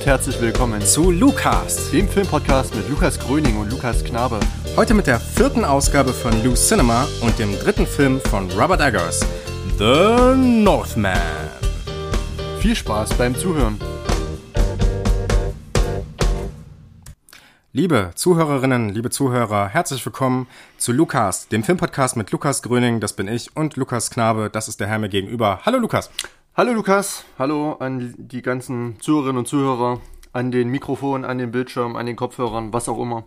Und herzlich willkommen zu Lukas, dem Filmpodcast mit Lukas Gröning und Lukas Knabe. Heute mit der vierten Ausgabe von Lou Cinema und dem dritten Film von Robert Eggers, The Northman. Viel Spaß beim Zuhören. Liebe Zuhörerinnen, liebe Zuhörer, herzlich willkommen zu Lukas, dem Filmpodcast mit Lukas Gröning, das bin ich, und Lukas Knabe, das ist der Herr mir gegenüber. Hallo Lukas. Hallo Lukas, hallo an die ganzen Zuhörerinnen und Zuhörer, an den Mikrofonen, an den Bildschirmen, an den Kopfhörern, was auch immer.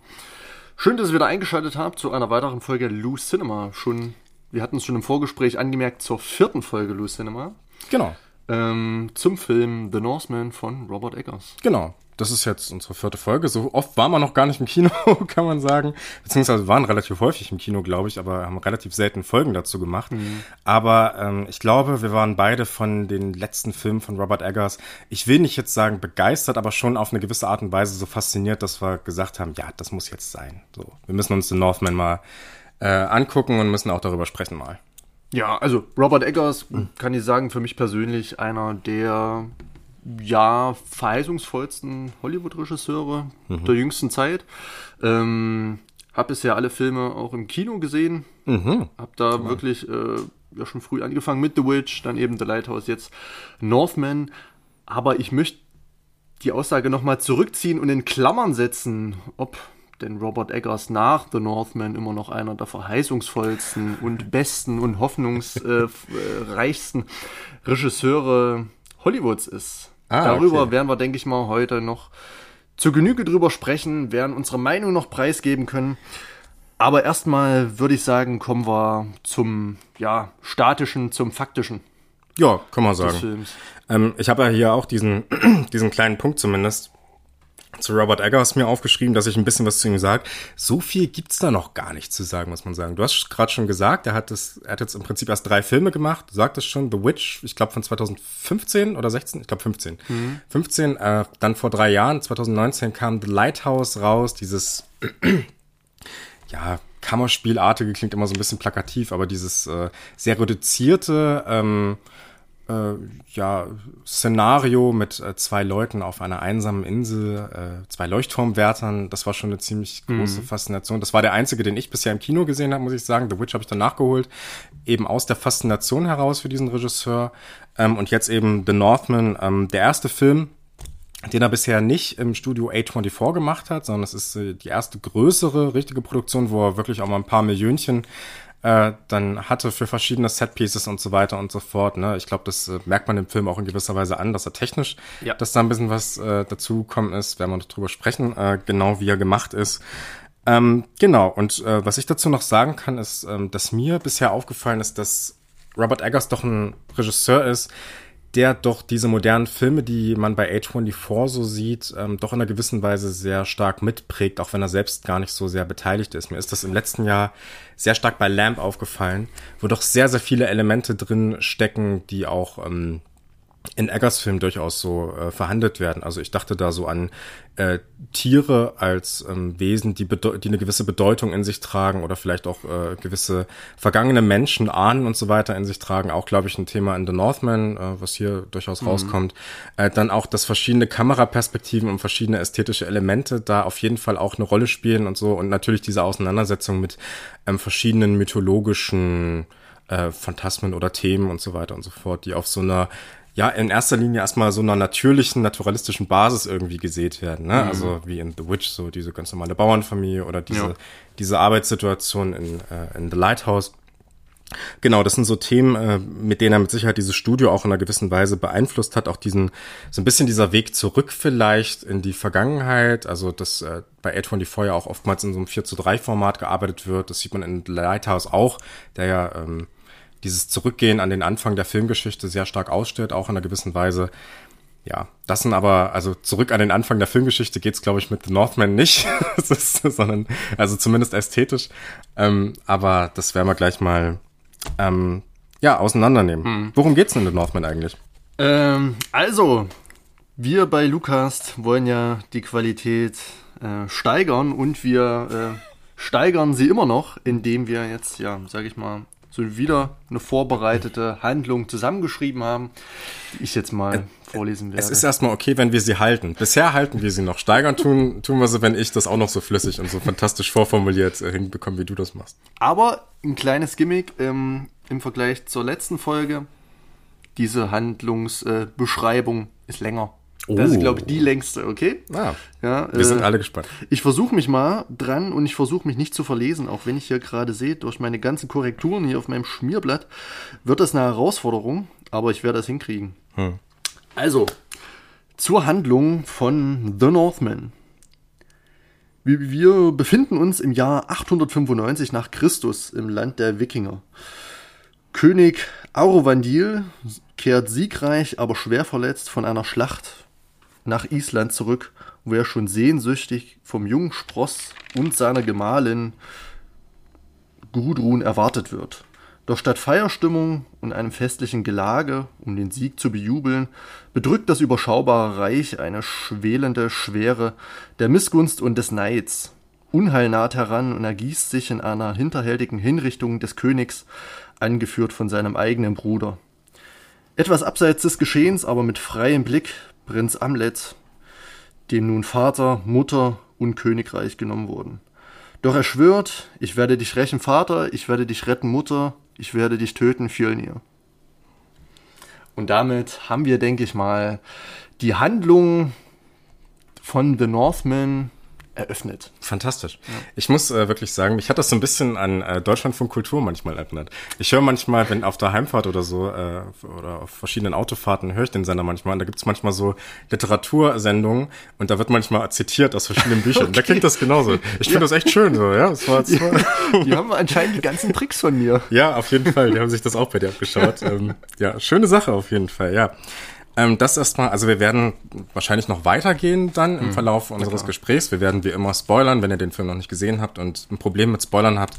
Schön, dass ihr wieder eingeschaltet habt zu einer weiteren Folge Lou Cinema. Schon, wir hatten es schon im Vorgespräch angemerkt zur vierten Folge Lou Cinema. Genau. Ähm, zum Film The Northman von Robert Eggers. Genau das ist jetzt unsere vierte Folge. So oft waren wir noch gar nicht im Kino, kann man sagen. Beziehungsweise waren relativ häufig im Kino, glaube ich, aber haben relativ selten Folgen dazu gemacht. Mhm. Aber ähm, ich glaube, wir waren beide von den letzten Filmen von Robert Eggers, ich will nicht jetzt sagen begeistert, aber schon auf eine gewisse Art und Weise so fasziniert, dass wir gesagt haben, ja, das muss jetzt sein. So, wir müssen uns den Northman mal äh, angucken und müssen auch darüber sprechen mal. Ja, also Robert Eggers, mhm. kann ich sagen, für mich persönlich einer der ja, verheißungsvollsten Hollywood-Regisseure mhm. der jüngsten Zeit. Ähm, hab bisher alle Filme auch im Kino gesehen. Mhm. Hab da Toll. wirklich äh, ja schon früh angefangen mit The Witch, dann eben The Lighthouse, jetzt Northman. Aber ich möchte die Aussage nochmal zurückziehen und in Klammern setzen, ob denn Robert Eggers nach The Northman immer noch einer der verheißungsvollsten und besten und hoffnungsreichsten Regisseure Hollywoods ist. Ah, Darüber okay. werden wir, denke ich mal, heute noch zu Genüge drüber sprechen, werden unsere Meinung noch preisgeben können. Aber erstmal würde ich sagen, kommen wir zum ja, statischen, zum faktischen. Ja, kann man sagen. Ähm, ich habe ja hier auch diesen, diesen kleinen Punkt zumindest zu Robert Eggers mir aufgeschrieben, dass ich ein bisschen was zu ihm sage. So viel gibt's da noch gar nicht zu sagen, muss man sagen. Du hast gerade schon gesagt, er hat, das, er hat jetzt im Prinzip erst drei Filme gemacht. Du sagtest schon, The Witch, ich glaube von 2015 oder 16, ich glaube 15. Mhm. 15, äh, dann vor drei Jahren, 2019 kam The Lighthouse raus, dieses, ja, Kammerspielartige klingt immer so ein bisschen plakativ, aber dieses äh, sehr reduzierte, ähm, äh, ja, Szenario mit äh, zwei Leuten auf einer einsamen Insel, äh, zwei Leuchtturmwärtern, das war schon eine ziemlich große mhm. Faszination. Das war der einzige, den ich bisher im Kino gesehen habe, muss ich sagen. The Witch habe ich dann nachgeholt, eben aus der Faszination heraus für diesen Regisseur. Ähm, und jetzt eben The Northman, ähm, der erste Film, den er bisher nicht im Studio A24 gemacht hat, sondern es ist äh, die erste größere, richtige Produktion, wo er wirklich auch mal ein paar Millionchen äh, dann hatte für verschiedene Setpieces und so weiter und so fort. Ne? Ich glaube, das äh, merkt man im Film auch in gewisser Weise an, dass er technisch, ja. dass da ein bisschen was äh, dazukommen ist, werden wir noch drüber sprechen, äh, genau wie er gemacht ist. Ähm, genau, und äh, was ich dazu noch sagen kann, ist, ähm, dass mir bisher aufgefallen ist, dass Robert Eggers doch ein Regisseur ist, der doch diese modernen Filme, die man bei A24 so sieht, ähm, doch in einer gewissen Weise sehr stark mitprägt, auch wenn er selbst gar nicht so sehr beteiligt ist. Mir ist das im letzten Jahr sehr stark bei Lamp aufgefallen, wo doch sehr, sehr viele Elemente drin stecken, die auch ähm, in Eggers Film durchaus so äh, verhandelt werden. Also ich dachte da so an äh, Tiere als ähm, Wesen, die, die eine gewisse Bedeutung in sich tragen oder vielleicht auch äh, gewisse vergangene Menschen, Ahnen und so weiter in sich tragen. Auch, glaube ich, ein Thema in The Northman, äh, was hier durchaus mhm. rauskommt. Äh, dann auch, dass verschiedene Kameraperspektiven und verschiedene ästhetische Elemente da auf jeden Fall auch eine Rolle spielen und so. Und natürlich diese Auseinandersetzung mit ähm, verschiedenen mythologischen äh, Phantasmen oder Themen und so weiter und so fort, die auf so einer ja in erster Linie erstmal so einer natürlichen, naturalistischen Basis irgendwie gesät werden. Ne? Mhm. Also wie in The Witch, so diese ganz normale Bauernfamilie oder diese, ja. diese Arbeitssituation in, äh, in The Lighthouse. Genau, das sind so Themen, äh, mit denen er mit Sicherheit dieses Studio auch in einer gewissen Weise beeinflusst hat. Auch diesen, so ein bisschen dieser Weg zurück vielleicht in die Vergangenheit. Also, dass äh, bei A24 ja auch oftmals in so einem 4 zu 3 Format gearbeitet wird. Das sieht man in The Lighthouse auch, der ja ähm, dieses Zurückgehen an den Anfang der Filmgeschichte sehr stark ausstellt, auch in einer gewissen Weise. Ja, das sind aber, also zurück an den Anfang der Filmgeschichte geht's, glaube ich, mit The Northman nicht, sondern, also zumindest ästhetisch. Ähm, aber das werden wir gleich mal, ähm, ja, auseinandernehmen. Hm. Worum geht's denn in The Northman eigentlich? Ähm, also, wir bei Lukas wollen ja die Qualität äh, steigern und wir äh, steigern sie immer noch, indem wir jetzt, ja, sage ich mal, so wieder eine vorbereitete Handlung zusammengeschrieben haben, die ich jetzt mal äh, vorlesen werde. Es ist erstmal okay, wenn wir sie halten. Bisher halten wir sie noch. Steigern tun, tun wir sie, wenn ich das auch noch so flüssig und so fantastisch vorformuliert äh, hinbekomme, wie du das machst. Aber ein kleines Gimmick ähm, im Vergleich zur letzten Folge. Diese Handlungsbeschreibung äh, ist länger. Oh. Das ist, glaube ich, die längste, okay? Ah, ja, wir äh, sind alle gespannt. Ich versuche mich mal dran und ich versuche mich nicht zu verlesen, auch wenn ich hier gerade sehe, durch meine ganzen Korrekturen hier auf meinem Schmierblatt wird das eine Herausforderung, aber ich werde das hinkriegen. Hm. Also, zur Handlung von The Northman. Wir befinden uns im Jahr 895 nach Christus im Land der Wikinger. König Aurovandil kehrt siegreich, aber schwer verletzt von einer Schlacht nach Island zurück, wo er schon sehnsüchtig vom jungen Spross und seiner Gemahlin Gudrun erwartet wird. Doch statt Feierstimmung und einem festlichen Gelage, um den Sieg zu bejubeln, bedrückt das überschaubare Reich eine schwelende Schwere der Missgunst und des Neids. Unheil naht heran und ergießt sich in einer hinterhältigen Hinrichtung des Königs, angeführt von seinem eigenen Bruder. Etwas abseits des Geschehens, aber mit freiem Blick Prinz Amlet, dem nun Vater, Mutter und Königreich genommen wurden. Doch er schwört, ich werde dich rächen, Vater, ich werde dich retten, Mutter, ich werde dich töten, Fjölnir. Und damit haben wir, denke ich mal, die Handlung von The Northman eröffnet. Fantastisch. Ja. Ich muss äh, wirklich sagen, mich hat das so ein bisschen an äh, Deutschlandfunk Kultur manchmal erinnert. Ich höre manchmal, wenn auf der Heimfahrt oder so äh, oder auf verschiedenen Autofahrten höre ich den Sender manchmal. Und da gibt's manchmal so Literatursendungen und da wird manchmal zitiert aus verschiedenen Büchern. okay. Da klingt das genauso. Ich finde ja. das echt schön so. Ja, das war, das war die haben anscheinend die ganzen Tricks von mir. Ja, auf jeden Fall. Die haben sich das auch bei dir abgeschaut. ähm, ja, schöne Sache auf jeden Fall. Ja. Ähm, das erstmal, also wir werden wahrscheinlich noch weitergehen dann im mhm. Verlauf unseres Gesprächs. Wir werden wie immer spoilern, wenn ihr den Film noch nicht gesehen habt und ein Problem mit Spoilern habt,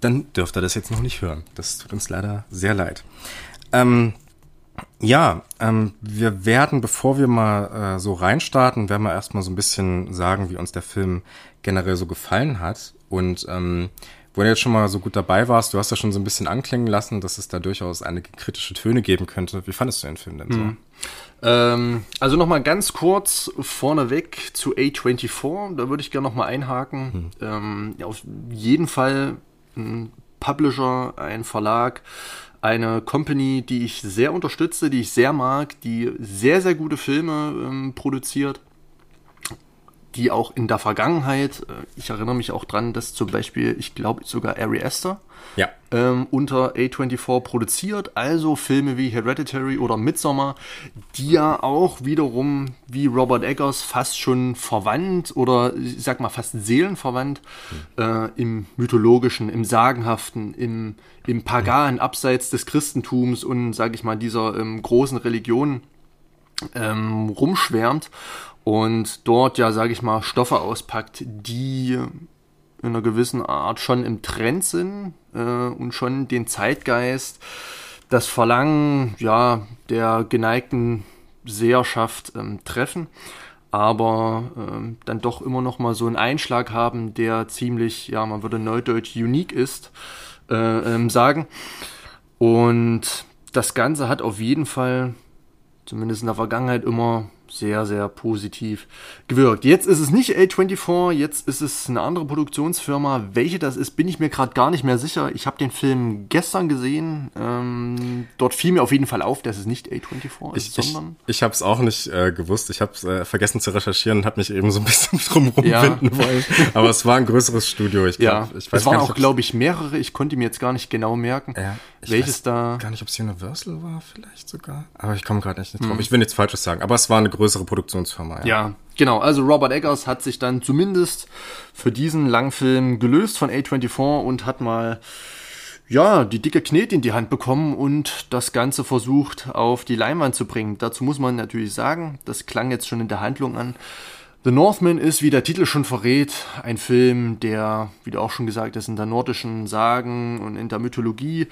dann dürft ihr das jetzt noch nicht hören. Das tut uns leider sehr leid. Ähm, ja, ähm, wir werden, bevor wir mal äh, so reinstarten, werden wir erstmal so ein bisschen sagen, wie uns der Film generell so gefallen hat. Und ähm, wo du jetzt schon mal so gut dabei warst, du hast ja schon so ein bisschen anklingen lassen, dass es da durchaus einige kritische Töne geben könnte. Wie fandest du den Film denn so? Mhm. Ähm, also nochmal ganz kurz vorneweg zu A24, da würde ich gerne nochmal einhaken. Mhm. Ähm, auf jeden Fall ein Publisher, ein Verlag, eine Company, die ich sehr unterstütze, die ich sehr mag, die sehr, sehr gute Filme ähm, produziert die auch in der Vergangenheit, äh, ich erinnere mich auch dran, dass zum Beispiel, ich glaube sogar Ari Aster ja. ähm, unter A24 produziert, also Filme wie Hereditary oder Midsommar, die ja auch wiederum wie Robert Eggers fast schon verwandt oder ich sag mal fast seelenverwandt mhm. äh, im mythologischen, im sagenhaften, im, im paganen, abseits des Christentums und sag ich mal dieser ähm, großen Religion ähm, rumschwärmt und dort ja, sage ich mal, Stoffe auspackt, die in einer gewissen Art schon im Trend sind äh, und schon den Zeitgeist, das Verlangen ja der geneigten Seherschaft ähm, treffen, aber ähm, dann doch immer noch mal so einen Einschlag haben, der ziemlich, ja, man würde neudeutsch unique ist, äh, ähm, sagen. Und das Ganze hat auf jeden Fall, zumindest in der Vergangenheit, immer sehr, sehr positiv gewirkt. Jetzt ist es nicht A24, jetzt ist es eine andere Produktionsfirma. Welche das ist, bin ich mir gerade gar nicht mehr sicher. Ich habe den Film gestern gesehen. Ähm, dort fiel mir auf jeden Fall auf, dass es nicht A24 ist, ich, sondern... Ich, ich habe es auch nicht äh, gewusst. Ich habe es äh, vergessen zu recherchieren und habe mich eben so ein bisschen drum rumwinden ja. wollen. Aber es war ein größeres Studio. Ich glaub, ja, ich weiß es waren auch, glaube ich, mehrere. Ich konnte mir jetzt gar nicht genau merken, ja, welches da... gar nicht, ob es Universal war vielleicht sogar. Aber ich komme gerade nicht drauf. Hm. Ich will nichts Falsches sagen. Aber es war eine größere Produktionsfirma. Ja. ja, genau. Also Robert Eggers hat sich dann zumindest für diesen Langfilm gelöst von A24 und hat mal ja, die dicke Knete in die Hand bekommen und das Ganze versucht auf die Leinwand zu bringen. Dazu muss man natürlich sagen, das klang jetzt schon in der Handlung an. The Northman ist, wie der Titel schon verrät, ein Film, der, wie du auch schon gesagt hast, in der nordischen Sagen und in der Mythologie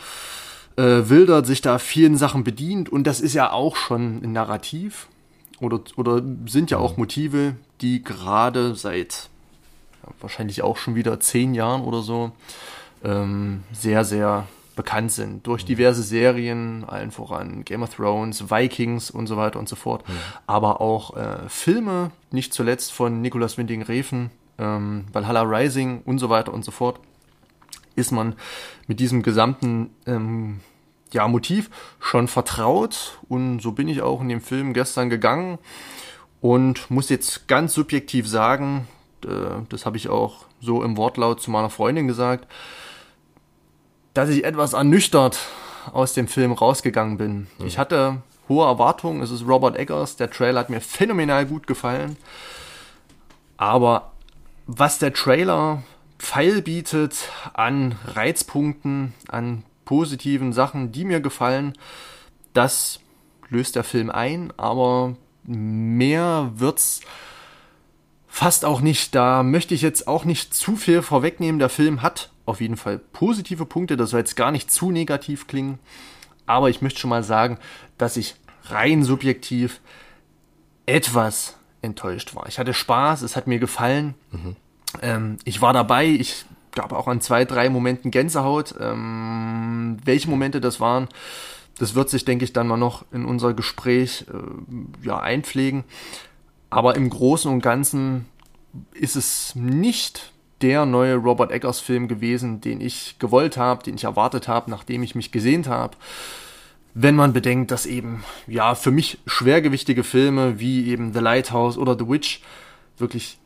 äh, wildert, sich da vielen Sachen bedient und das ist ja auch schon ein Narrativ oder, oder sind ja auch Motive, die gerade seit wahrscheinlich auch schon wieder zehn Jahren oder so ähm, sehr, sehr bekannt sind. Durch diverse Serien, allen voran Game of Thrones, Vikings und so weiter und so fort. Mhm. Aber auch äh, Filme, nicht zuletzt von Nicolas Winding Refn, ähm, Valhalla Rising und so weiter und so fort, ist man mit diesem gesamten ähm, ja, Motiv schon vertraut. Und so bin ich auch in dem Film gestern gegangen und muss jetzt ganz subjektiv sagen, das habe ich auch so im Wortlaut zu meiner Freundin gesagt, dass ich etwas ernüchtert aus dem Film rausgegangen bin. Mhm. Ich hatte hohe Erwartungen. Es ist Robert Eggers. Der Trailer hat mir phänomenal gut gefallen. Aber was der Trailer feil bietet an Reizpunkten, an positiven Sachen, die mir gefallen, das löst der Film ein, aber mehr wird's fast auch nicht. Da möchte ich jetzt auch nicht zu viel vorwegnehmen. Der Film hat auf jeden Fall positive Punkte. Das soll jetzt gar nicht zu negativ klingen. Aber ich möchte schon mal sagen, dass ich rein subjektiv etwas enttäuscht war. Ich hatte Spaß, es hat mir gefallen. Mhm. Ähm, ich war dabei, ich gab auch an zwei, drei Momenten Gänsehaut. Ähm, welche Momente das waren, das wird sich, denke ich, dann mal noch in unser Gespräch äh, ja, einpflegen. Aber im Großen und Ganzen ist es nicht der neue Robert Eggers Film gewesen, den ich gewollt habe, den ich erwartet habe, nachdem ich mich gesehnt habe. Wenn man bedenkt, dass eben, ja, für mich schwergewichtige Filme wie eben The Lighthouse oder The Witch wirklich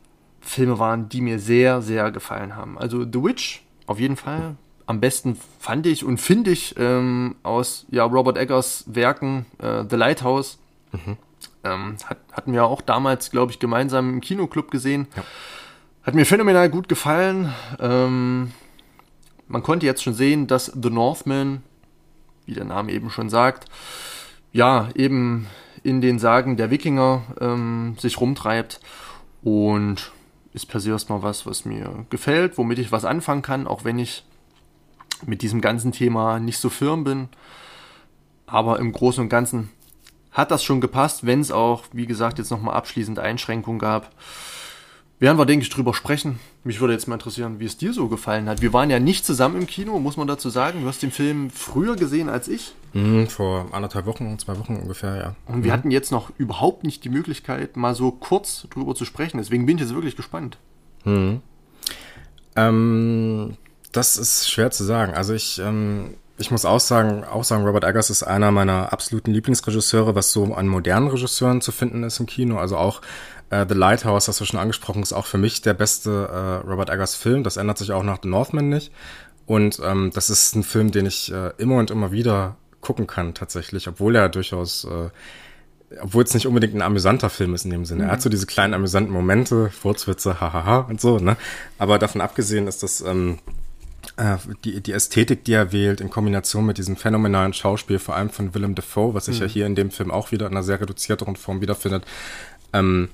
Filme waren, die mir sehr, sehr gefallen haben. Also The Witch, auf jeden Fall. Am besten fand ich und finde ich ähm, aus ja, Robert Eggers Werken äh, The Lighthouse. Mhm. Ähm, hat, hatten wir auch damals, glaube ich, gemeinsam im Kinoclub gesehen. Ja. Hat mir phänomenal gut gefallen. Ähm, man konnte jetzt schon sehen, dass The Northman, wie der Name eben schon sagt, ja, eben in den Sagen der Wikinger ähm, sich rumtreibt. Und ist per se erstmal was, was mir gefällt, womit ich was anfangen kann, auch wenn ich mit diesem ganzen Thema nicht so firm bin. Aber im Großen und Ganzen hat das schon gepasst, wenn es auch, wie gesagt, jetzt nochmal abschließend Einschränkungen gab. Werden wir, denke ich, drüber sprechen. Mich würde jetzt mal interessieren, wie es dir so gefallen hat. Wir waren ja nicht zusammen im Kino, muss man dazu sagen. Du hast den Film früher gesehen als ich. Mhm, vor anderthalb Wochen, zwei Wochen ungefähr, ja. Und wir mhm. hatten jetzt noch überhaupt nicht die Möglichkeit, mal so kurz drüber zu sprechen. Deswegen bin ich jetzt wirklich gespannt. Mhm. Ähm, das ist schwer zu sagen. Also ich, ähm, ich muss auch sagen, auch sagen, Robert Eggers ist einer meiner absoluten Lieblingsregisseure, was so an modernen Regisseuren zu finden ist im Kino. Also auch äh, The Lighthouse, hast du schon angesprochen, ist auch für mich der beste äh, Robert Eggers Film. Das ändert sich auch nach The Northman nicht. Und ähm, das ist ein Film, den ich äh, immer und immer wieder gucken kann, tatsächlich, obwohl er durchaus, äh, obwohl es nicht unbedingt ein amüsanter Film ist in dem Sinne. Mhm. Er hat so diese kleinen amüsanten Momente, Furzwitze, hahaha und so, ne? Aber davon abgesehen ist das ähm, äh, die, die Ästhetik, die er wählt, in Kombination mit diesem phänomenalen Schauspiel, vor allem von Willem Dafoe, was sich mhm. ja hier in dem Film auch wieder in einer sehr reduzierteren Form wiederfindet, ähm,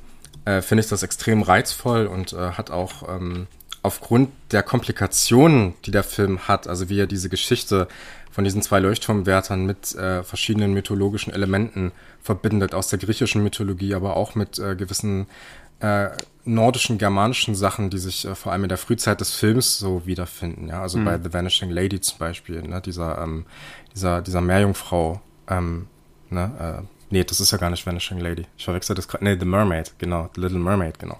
äh, finde ich das extrem reizvoll und äh, hat auch ähm, aufgrund der Komplikationen, die der Film hat, also wie er diese Geschichte von diesen zwei Leuchtturmwärtern mit äh, verschiedenen mythologischen Elementen verbindet, aus der griechischen Mythologie, aber auch mit äh, gewissen äh, nordischen, germanischen Sachen, die sich äh, vor allem in der Frühzeit des Films so wiederfinden. Ja, also mhm. bei The Vanishing Lady zum Beispiel, ne, dieser ähm, dieser dieser Meerjungfrau, ähm, ne, äh, nee, das ist ja gar nicht Vanishing Lady. Ich verwechsel das gerade. Nee, The Mermaid, genau, The Little Mermaid, genau.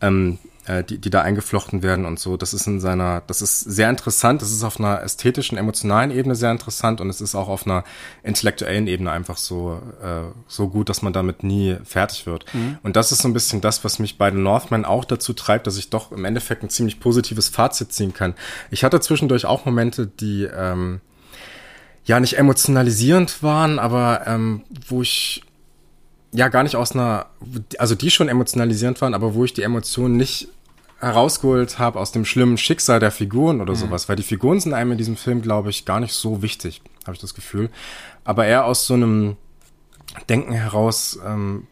Ähm, äh, die, die da eingeflochten werden und so. Das ist in seiner, das ist sehr interessant. Das ist auf einer ästhetischen, emotionalen Ebene sehr interessant und es ist auch auf einer intellektuellen Ebene einfach so, äh, so gut, dass man damit nie fertig wird. Mhm. Und das ist so ein bisschen das, was mich bei den Northman auch dazu treibt, dass ich doch im Endeffekt ein ziemlich positives Fazit ziehen kann. Ich hatte zwischendurch auch Momente, die, ähm, ja, nicht emotionalisierend waren, aber ähm, wo ich ja gar nicht aus einer, also die schon emotionalisierend waren, aber wo ich die Emotionen nicht herausgeholt habe aus dem schlimmen Schicksal der Figuren oder mhm. sowas, weil die Figuren sind einem in diesem Film, glaube ich, gar nicht so wichtig, habe ich das Gefühl. Aber eher aus so einem Denken heraus, ähm,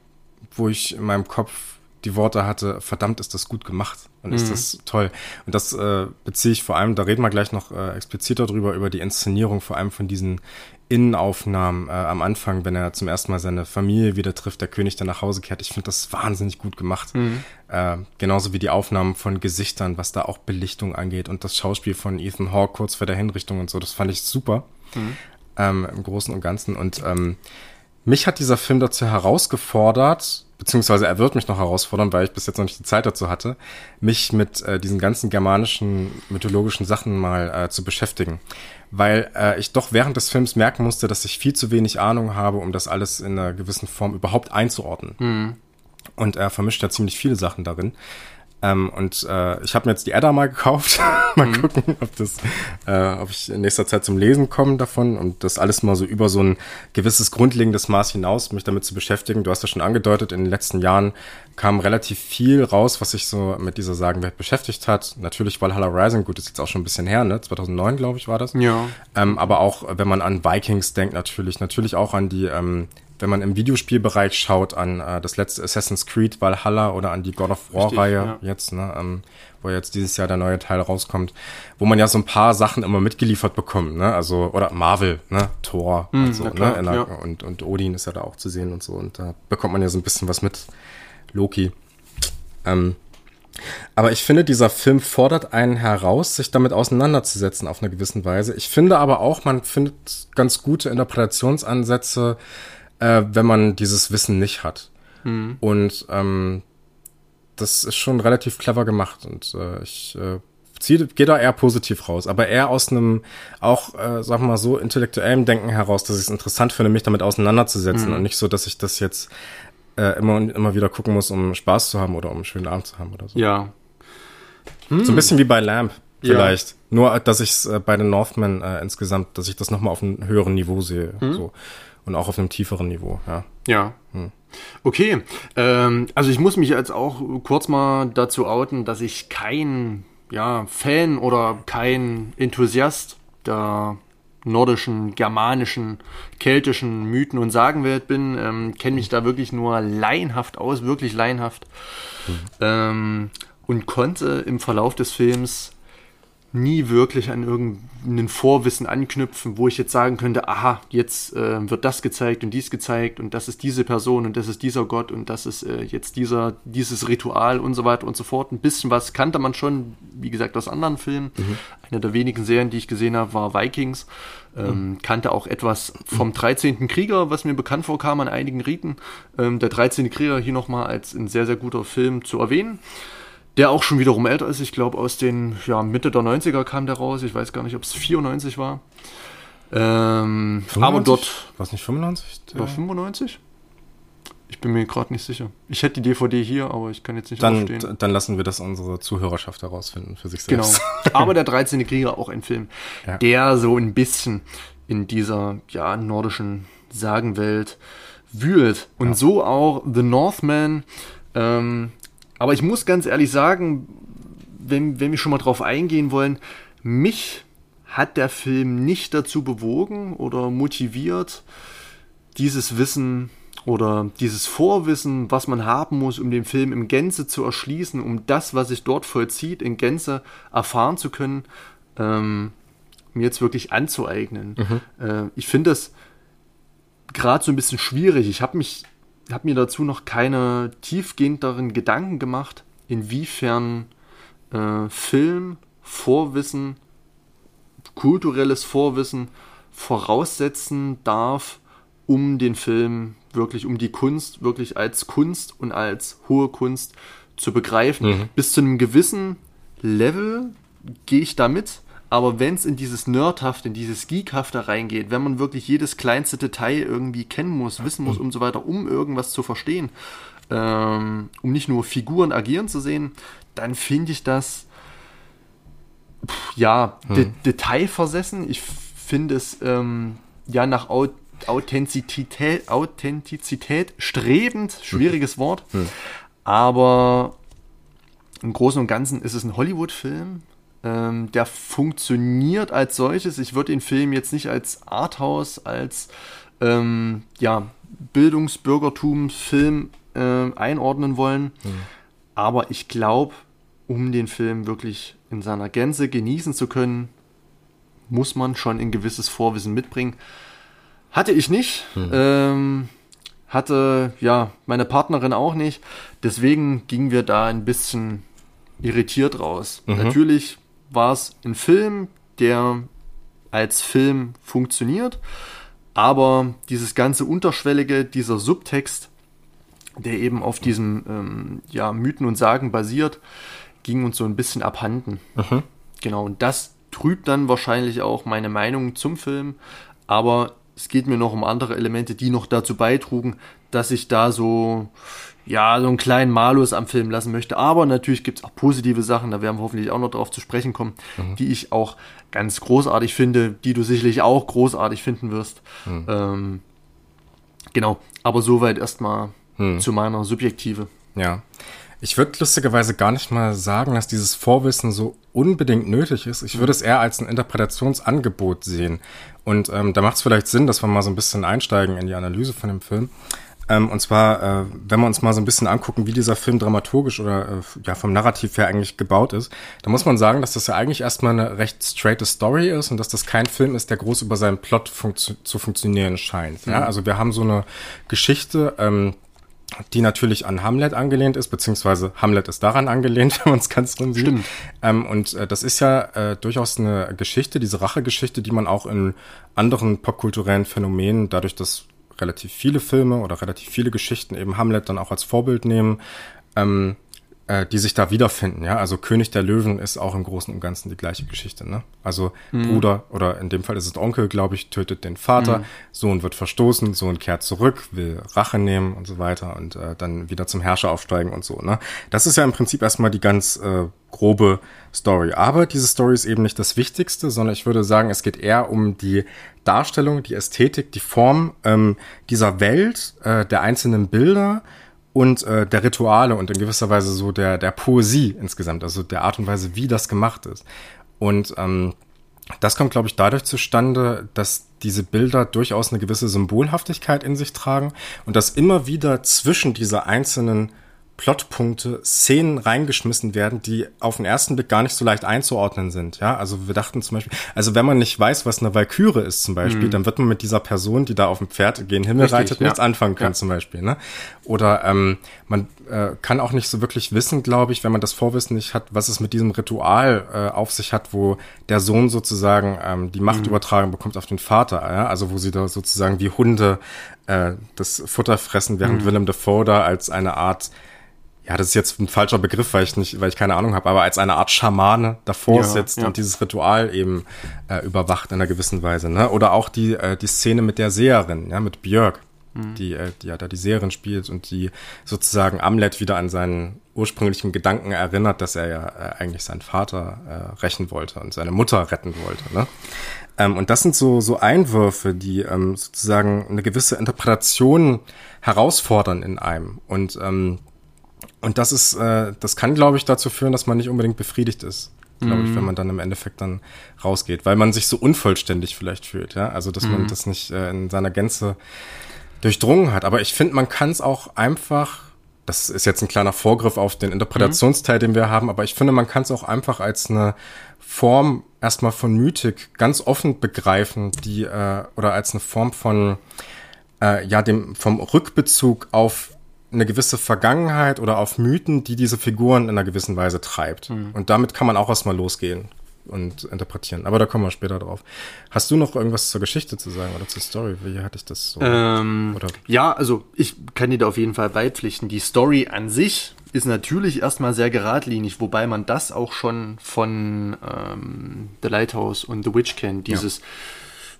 wo ich in meinem Kopf die Worte hatte, verdammt, ist das gut gemacht und mhm. ist das toll. Und das äh, beziehe ich vor allem, da reden wir gleich noch äh, expliziter drüber, über die Inszenierung, vor allem von diesen Innenaufnahmen äh, am Anfang, wenn er zum ersten Mal seine Familie wieder trifft, der König, der nach Hause kehrt. Ich finde das wahnsinnig gut gemacht. Mhm. Äh, genauso wie die Aufnahmen von Gesichtern, was da auch Belichtung angeht und das Schauspiel von Ethan Hawke kurz vor der Hinrichtung und so, das fand ich super. Mhm. Ähm, Im Großen und Ganzen. Und ähm, mich hat dieser Film dazu herausgefordert, beziehungsweise er wird mich noch herausfordern, weil ich bis jetzt noch nicht die Zeit dazu hatte, mich mit äh, diesen ganzen germanischen, mythologischen Sachen mal äh, zu beschäftigen. Weil äh, ich doch während des Films merken musste, dass ich viel zu wenig Ahnung habe, um das alles in einer gewissen Form überhaupt einzuordnen. Mhm. Und er vermischt ja ziemlich viele Sachen darin. Ähm, und äh, ich habe mir jetzt die Edda mal gekauft. mal mhm. gucken, ob das, äh, ob ich in nächster Zeit zum Lesen komme davon und das alles mal so über so ein gewisses grundlegendes Maß hinaus, mich damit zu beschäftigen. Du hast ja schon angedeutet, in den letzten Jahren kam relativ viel raus, was sich so mit dieser Sagenwelt beschäftigt hat. Natürlich Valhalla Rising, gut, ist jetzt auch schon ein bisschen her, ne? 2009, glaube ich, war das. Ja. Ähm, aber auch, wenn man an Vikings denkt, natürlich, natürlich auch an die ähm, wenn man im Videospielbereich schaut an äh, das letzte Assassin's Creed Valhalla oder an die God of War-Reihe ja. jetzt, ne, ähm, wo jetzt dieses Jahr der neue Teil rauskommt, wo man ja so ein paar Sachen immer mitgeliefert bekommt, ne? Also, oder Marvel, ne? Thor mm, und so, klar, ne? Der, ja. und, und Odin ist ja da auch zu sehen und so. Und da bekommt man ja so ein bisschen was mit. Loki. Ähm, aber ich finde, dieser Film fordert einen heraus, sich damit auseinanderzusetzen auf eine gewisse Weise. Ich finde aber auch, man findet ganz gute Interpretationsansätze äh, wenn man dieses Wissen nicht hat. Mhm. Und ähm, das ist schon relativ clever gemacht und äh, ich äh, ziehe, gehe da eher positiv raus, aber eher aus einem auch, äh, wir mal so, intellektuellem Denken heraus, dass ich es interessant finde, mich damit auseinanderzusetzen mhm. und nicht so, dass ich das jetzt äh, immer und immer wieder gucken muss, um Spaß zu haben oder um einen schönen Abend zu haben oder so. Ja. Hm. So ein bisschen wie bei Lamp vielleicht. Ja. Nur, dass ich es äh, bei den Northmen äh, insgesamt, dass ich das nochmal auf einem höheren Niveau sehe. Hm. So und auch auf einem tieferen Niveau, ja. Ja. Hm. Okay, ähm, also ich muss mich jetzt auch kurz mal dazu outen, dass ich kein ja, Fan oder kein Enthusiast der nordischen, germanischen, keltischen Mythen und Sagenwelt bin, ähm, kenne mich da wirklich nur laienhaft aus, wirklich laienhaft mhm. ähm, und konnte im Verlauf des Films nie wirklich an irgendein Vorwissen anknüpfen, wo ich jetzt sagen könnte, aha, jetzt äh, wird das gezeigt und dies gezeigt und das ist diese Person und das ist dieser Gott und das ist äh, jetzt dieser, dieses Ritual und so weiter und so fort. Ein bisschen was kannte man schon, wie gesagt, aus anderen Filmen. Mhm. Eine der wenigen Serien, die ich gesehen habe, war Vikings. Ähm, mhm. Kannte auch etwas vom 13. Krieger, was mir bekannt vorkam an einigen Riten. Ähm, der 13. Krieger hier nochmal als ein sehr, sehr guter Film zu erwähnen der auch schon wiederum älter ist. Ich glaube, aus den ja, Mitte der 90er kam der raus. Ich weiß gar nicht, ob es 94 war. Ähm, aber dort. War es nicht 95? War 95? Ich bin mir gerade nicht sicher. Ich hätte die DVD hier, aber ich kann jetzt nicht dann, aufstehen. Dann lassen wir das unsere Zuhörerschaft herausfinden für sich selbst. Genau. Aber der 13. Krieger auch ein Film, ja. der so ein bisschen in dieser ja, nordischen Sagenwelt wühlt. Und ja. so auch The Northman. Ähm, aber ich muss ganz ehrlich sagen, wenn, wenn wir schon mal drauf eingehen wollen, mich hat der Film nicht dazu bewogen oder motiviert, dieses Wissen oder dieses Vorwissen, was man haben muss, um den Film im Gänze zu erschließen, um das, was sich dort vollzieht, in Gänze erfahren zu können, ähm, mir jetzt wirklich anzueignen. Mhm. Äh, ich finde das gerade so ein bisschen schwierig. Ich habe mich habe mir dazu noch keine tiefgehenderen Gedanken gemacht, inwiefern äh, Film, Vorwissen, kulturelles Vorwissen voraussetzen darf, um den Film wirklich, um die Kunst wirklich als Kunst und als hohe Kunst zu begreifen. Mhm. Bis zu einem gewissen Level gehe ich damit, aber wenn es in dieses Nerdhafte, in dieses Geekhafte reingeht, wenn man wirklich jedes kleinste Detail irgendwie kennen muss, wissen muss und so weiter, um irgendwas zu verstehen, ähm, um nicht nur Figuren agieren zu sehen, dann finde ich das pff, ja hm. de detailversessen. Ich finde es ähm, ja nach Authentizität, Authentizität strebend, schwieriges Wort, hm. aber im Großen und Ganzen ist es ein Hollywood-Film ähm, der funktioniert als solches. Ich würde den Film jetzt nicht als Arthouse, als ähm, ja, Bildungsbürgertumsfilm äh, einordnen wollen. Mhm. Aber ich glaube, um den Film wirklich in seiner Gänze genießen zu können, muss man schon ein gewisses Vorwissen mitbringen. Hatte ich nicht. Mhm. Ähm, hatte ja meine Partnerin auch nicht. Deswegen gingen wir da ein bisschen irritiert raus. Mhm. Natürlich war es ein Film, der als Film funktioniert, aber dieses ganze Unterschwellige, dieser Subtext, der eben auf diesem ähm, ja, Mythen und Sagen basiert, ging uns so ein bisschen abhanden. Mhm. Genau, und das trübt dann wahrscheinlich auch meine Meinung zum Film, aber es geht mir noch um andere Elemente, die noch dazu beitrugen, dass ich da so, ja, so einen kleinen Malus am Film lassen möchte. Aber natürlich gibt es auch positive Sachen, da werden wir hoffentlich auch noch drauf zu sprechen kommen, mhm. die ich auch ganz großartig finde, die du sicherlich auch großartig finden wirst. Mhm. Ähm, genau, aber soweit erstmal mhm. zu meiner Subjektive. Ja. Ich würde lustigerweise gar nicht mal sagen, dass dieses Vorwissen so unbedingt nötig ist. Ich würde es eher als ein Interpretationsangebot sehen. Und ähm, da macht es vielleicht Sinn, dass wir mal so ein bisschen einsteigen in die Analyse von dem Film. Ähm, und zwar, äh, wenn wir uns mal so ein bisschen angucken, wie dieser Film dramaturgisch oder äh, ja vom Narrativ her eigentlich gebaut ist, da muss man sagen, dass das ja eigentlich erstmal eine recht straighte Story ist und dass das kein Film ist, der groß über seinen Plot funktio zu funktionieren scheint. Mhm. Ja? Also wir haben so eine Geschichte, ähm, die natürlich an Hamlet angelehnt ist, beziehungsweise Hamlet ist daran angelehnt, wenn man es ganz drin sieht. Ähm, und äh, das ist ja äh, durchaus eine Geschichte, diese Rachegeschichte, die man auch in anderen popkulturellen Phänomenen, dadurch, dass relativ viele Filme oder relativ viele Geschichten eben Hamlet dann auch als Vorbild nehmen, ähm, äh, die sich da wiederfinden, ja. Also König der Löwen ist auch im Großen und Ganzen die gleiche Geschichte, ne? Also mhm. Bruder oder in dem Fall ist es Onkel, glaube ich, tötet den Vater, mhm. Sohn wird verstoßen, Sohn kehrt zurück, will Rache nehmen und so weiter und äh, dann wieder zum Herrscher aufsteigen und so, ne? Das ist ja im Prinzip erstmal die ganz äh, grobe Story. Aber diese Story ist eben nicht das Wichtigste, sondern ich würde sagen, es geht eher um die Darstellung, die Ästhetik, die Form ähm, dieser Welt, äh, der einzelnen Bilder, und äh, der Rituale und in gewisser Weise so der, der Poesie insgesamt, also der Art und Weise, wie das gemacht ist. Und ähm, das kommt, glaube ich, dadurch zustande, dass diese Bilder durchaus eine gewisse Symbolhaftigkeit in sich tragen und dass immer wieder zwischen dieser einzelnen Plotpunkte, Szenen reingeschmissen werden, die auf den ersten Blick gar nicht so leicht einzuordnen sind. Ja, also wir dachten zum Beispiel, also wenn man nicht weiß, was eine Valkyrie ist zum Beispiel, mhm. dann wird man mit dieser Person, die da auf dem Pferd gen Himmel Richtig, reitet, ja. nichts anfangen können ja. zum Beispiel. Ne? Oder ähm, man äh, kann auch nicht so wirklich wissen, glaube ich, wenn man das Vorwissen nicht hat, was es mit diesem Ritual äh, auf sich hat, wo der Sohn sozusagen ähm, die Macht mhm. übertragen bekommt auf den Vater. Ja? Also wo sie da sozusagen wie Hunde äh, das Futter fressen, während mhm. Willem Dafoe da als eine Art ja, das ist jetzt ein falscher Begriff, weil ich nicht, weil ich keine Ahnung habe, aber als eine Art Schamane davor ja, sitzt ja. und dieses Ritual eben äh, überwacht in einer gewissen Weise. Ne? Oder auch die, äh, die Szene mit der Seherin, ja, mit Björk, mhm. die, äh, die ja da die Seherin spielt und die sozusagen Amlet wieder an seinen ursprünglichen Gedanken erinnert, dass er ja äh, eigentlich seinen Vater äh, rächen wollte und seine Mutter retten wollte. Ne? Ähm, und das sind so, so Einwürfe, die ähm, sozusagen eine gewisse Interpretation herausfordern in einem. Und ähm, und das ist, äh, das kann, glaube ich, dazu führen, dass man nicht unbedingt befriedigt ist, glaube mm. ich, wenn mhm. man dann im Endeffekt dann rausgeht, weil man sich so unvollständig vielleicht fühlt, ja. Also dass mm. man mhm. das nicht äh, in seiner Gänze durchdrungen hat. Aber ich finde, man kann es auch einfach, das ist jetzt ein kleiner Vorgriff auf den Interpretationsteil, mm. den wir haben, aber ich finde, man kann es auch einfach als eine Form erstmal von Mythik ganz offen begreifen, die äh, oder als eine Form von äh, ja dem vom Rückbezug auf eine gewisse Vergangenheit oder auf Mythen, die diese Figuren in einer gewissen Weise treibt. Mhm. Und damit kann man auch erstmal losgehen und interpretieren. Aber da kommen wir später drauf. Hast du noch irgendwas zur Geschichte zu sagen oder zur Story? Wie hatte ich das so? Ähm, ja, also ich kann dir da auf jeden Fall beipflichten. Die Story an sich ist natürlich erstmal sehr geradlinig, wobei man das auch schon von ähm, The Lighthouse und The Witch kennt. Dieses, ja.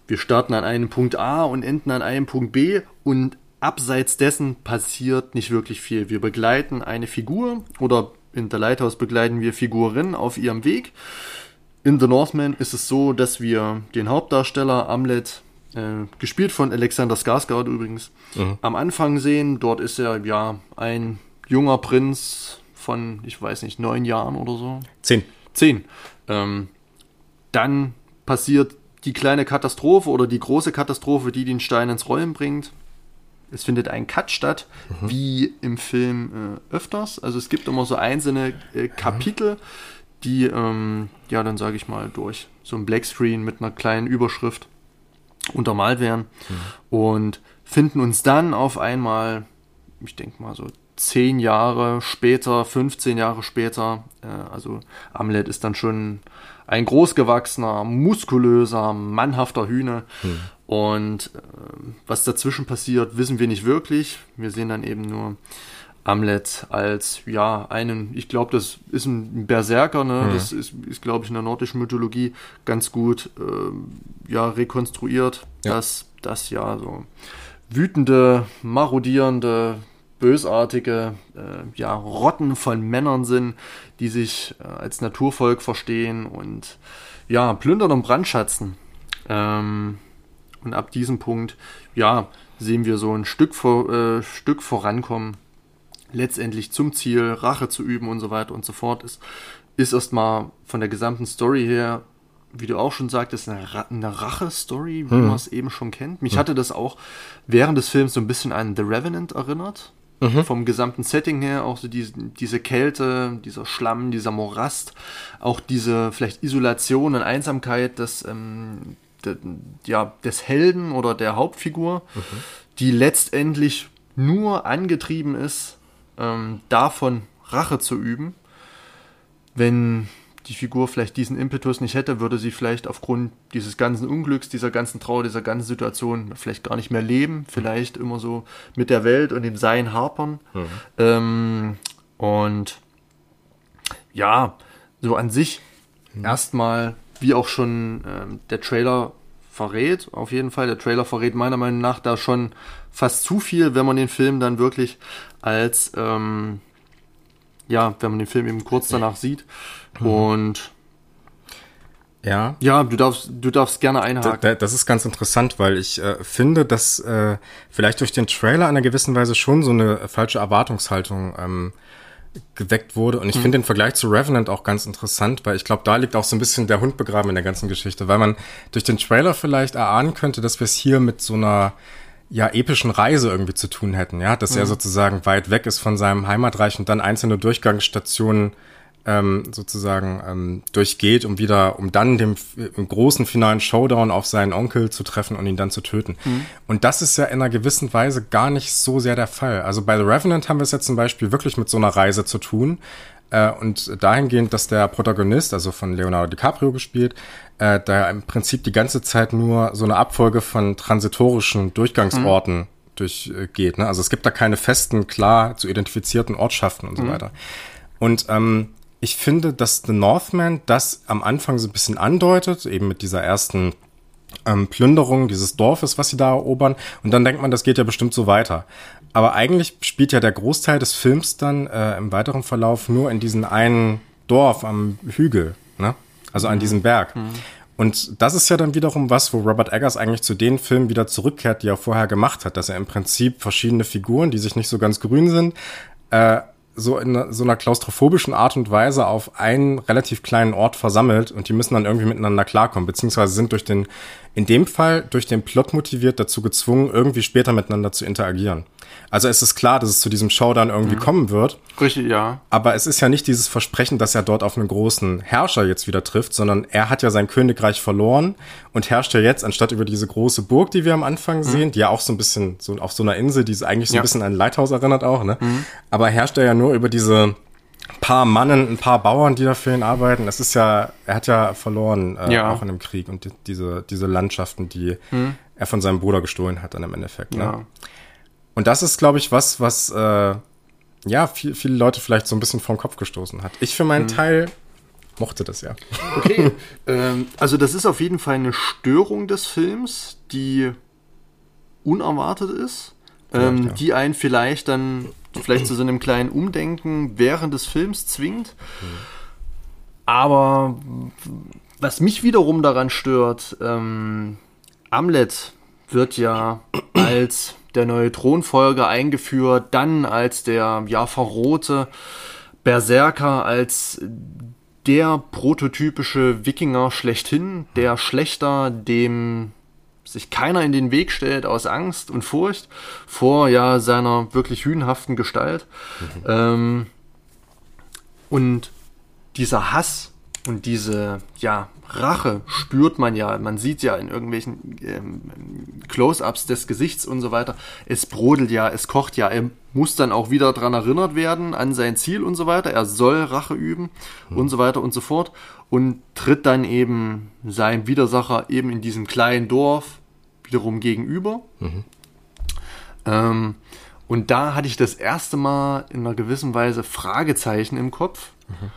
wir starten an einem Punkt A und enden an einem Punkt B und abseits dessen passiert nicht wirklich viel. Wir begleiten eine Figur oder in der Lighthouse begleiten wir Figurinnen auf ihrem Weg. In The Northman ist es so, dass wir den Hauptdarsteller Amlet, äh, gespielt von Alexander Skarsgård übrigens, mhm. am Anfang sehen. Dort ist er ja ein junger Prinz von, ich weiß nicht, neun Jahren oder so. Zehn. Zehn. Ähm, dann passiert die kleine Katastrophe oder die große Katastrophe, die den Stein ins Rollen bringt es findet ein Cut statt, mhm. wie im Film äh, öfters. Also es gibt immer so einzelne äh, Kapitel, die ähm, ja dann sage ich mal durch so ein Blackscreen mit einer kleinen Überschrift untermalt werden mhm. und finden uns dann auf einmal, ich denke mal so zehn Jahre später, 15 Jahre später, äh, also Amlet ist dann schon ein großgewachsener, muskulöser, mannhafter Hühner. Hm. Und äh, was dazwischen passiert, wissen wir nicht wirklich. Wir sehen dann eben nur Amlet als, ja, einen, ich glaube, das ist ein Berserker, ne? Hm. das ist, ist glaube ich, in der nordischen Mythologie ganz gut äh, ja, rekonstruiert, ja. dass das ja so wütende, marodierende, bösartige äh, ja, Rotten von Männern sind, die sich äh, als Naturvolk verstehen und ja, plündern und brandschatzen. Ähm, und ab diesem Punkt, ja, sehen wir so ein Stück, vor, äh, Stück vorankommen, letztendlich zum Ziel, Rache zu üben und so weiter und so fort. Ist, ist erstmal von der gesamten Story her wie du auch schon sagtest, eine, Ra eine Rache-Story, wie hm. man es eben schon kennt. Mich hm. hatte das auch während des Films so ein bisschen an The Revenant erinnert. Mhm. Vom gesamten Setting her, auch so die, diese Kälte, dieser Schlamm, dieser Morast, auch diese vielleicht Isolation und Einsamkeit des, ähm, de, ja, des Helden oder der Hauptfigur, mhm. die letztendlich nur angetrieben ist, ähm, davon Rache zu üben. Wenn die Figur vielleicht diesen Impetus nicht hätte, würde sie vielleicht aufgrund dieses ganzen Unglücks, dieser ganzen Trauer, dieser ganzen Situation vielleicht gar nicht mehr leben, vielleicht immer so mit der Welt und dem Sein hapern. Mhm. Ähm, und ja, so an sich mhm. erstmal, wie auch schon ähm, der Trailer verrät, auf jeden Fall, der Trailer verrät meiner Meinung nach da schon fast zu viel, wenn man den Film dann wirklich als ähm, ja, wenn man den Film eben kurz danach sieht. Mhm. Und ja. Ja, du darfst, du darfst gerne einhaken. Das ist ganz interessant, weil ich äh, finde, dass äh, vielleicht durch den Trailer in einer gewissen Weise schon so eine falsche Erwartungshaltung ähm, geweckt wurde. Und ich mhm. finde den Vergleich zu Revenant auch ganz interessant, weil ich glaube, da liegt auch so ein bisschen der Hund begraben in der ganzen Geschichte, weil man durch den Trailer vielleicht erahnen könnte, dass wir es hier mit so einer ja, epischen Reise irgendwie zu tun hätten, ja, dass mhm. er sozusagen weit weg ist von seinem Heimatreich und dann einzelne Durchgangsstationen ähm, sozusagen ähm, durchgeht, um wieder, um dann dem im großen finalen Showdown auf seinen Onkel zu treffen und ihn dann zu töten. Mhm. Und das ist ja in einer gewissen Weise gar nicht so sehr der Fall. Also bei The Revenant haben wir es jetzt zum Beispiel wirklich mit so einer Reise zu tun. Äh, und dahingehend, dass der Protagonist, also von Leonardo DiCaprio gespielt, äh, da im Prinzip die ganze Zeit nur so eine Abfolge von transitorischen Durchgangsorten mhm. durchgeht. Ne? Also es gibt da keine festen, klar zu identifizierten Ortschaften und so mhm. weiter. Und ähm, ich finde, dass The Northman das am Anfang so ein bisschen andeutet, eben mit dieser ersten ähm, Plünderung dieses Dorfes, was sie da erobern. Und dann denkt man, das geht ja bestimmt so weiter. Aber eigentlich spielt ja der Großteil des Films dann äh, im weiteren Verlauf nur in diesem einen Dorf am Hügel. Ne? also an mhm. diesem Berg. Mhm. Und das ist ja dann wiederum was, wo Robert Eggers eigentlich zu den Filmen wieder zurückkehrt, die er vorher gemacht hat, dass er im Prinzip verschiedene Figuren, die sich nicht so ganz grün sind, äh, so in so einer klaustrophobischen Art und Weise auf einen relativ kleinen Ort versammelt und die müssen dann irgendwie miteinander klarkommen, beziehungsweise sind durch den, in dem Fall durch den Plot motiviert dazu gezwungen, irgendwie später miteinander zu interagieren. Also es ist klar, dass es zu diesem Showdown irgendwie mhm. kommen wird. Richtig, ja. Aber es ist ja nicht dieses Versprechen, dass er dort auf einen großen Herrscher jetzt wieder trifft, sondern er hat ja sein Königreich verloren und herrscht ja jetzt, anstatt über diese große Burg, die wir am Anfang mhm. sehen, die ja auch so ein bisschen so auf so einer Insel, die eigentlich so ja. ein bisschen an ein Lighthouse erinnert auch, ne? Mhm. Aber herrscht er ja nur über diese paar Mannen, ein paar Bauern, die da für ihn arbeiten. Das ist ja, er hat ja verloren, äh, ja. auch in dem Krieg und die, diese, diese Landschaften, die mhm. er von seinem Bruder gestohlen hat dann im Endeffekt. Ne? Ja. Und das ist, glaube ich, was, was äh, ja viel, viele Leute vielleicht so ein bisschen vom Kopf gestoßen hat. Ich für meinen mhm. Teil mochte das ja. Okay, ähm, also das ist auf jeden Fall eine Störung des Films, die unerwartet ist, ähm, ja. die einen vielleicht dann vielleicht zu so einem kleinen Umdenken während des Films zwingt. Mhm. Aber was mich wiederum daran stört, ähm, Amlet wird ja als der neue Thronfolger eingeführt, dann als der ja verrohte Berserker, als der prototypische Wikinger schlechthin, der Schlechter, dem sich keiner in den Weg stellt aus Angst und Furcht vor ja seiner wirklich hühnhaften Gestalt. Mhm. Ähm, und dieser Hass und diese ja Rache spürt man ja, man sieht ja in irgendwelchen ähm, Close-ups des Gesichts und so weiter. Es brodelt ja, es kocht ja. Er muss dann auch wieder dran erinnert werden an sein Ziel und so weiter. Er soll Rache üben mhm. und so weiter und so fort und tritt dann eben seinem Widersacher eben in diesem kleinen Dorf wiederum gegenüber. Mhm. Ähm, und da hatte ich das erste Mal in einer gewissen Weise Fragezeichen im Kopf. Mhm.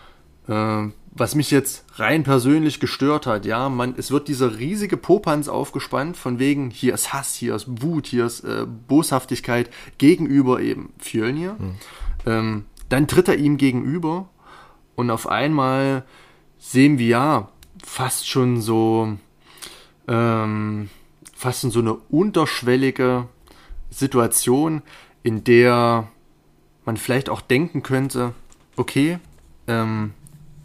Ähm, was mich jetzt rein persönlich gestört hat, ja, man, es wird dieser riesige Popanz aufgespannt, von wegen, hier ist Hass, hier ist Wut, hier ist äh, Boshaftigkeit gegenüber eben Fjölnir. Mhm. Ähm, dann tritt er ihm gegenüber und auf einmal sehen wir ja fast schon so, ähm, fast in so eine unterschwellige Situation, in der man vielleicht auch denken könnte, okay, ähm,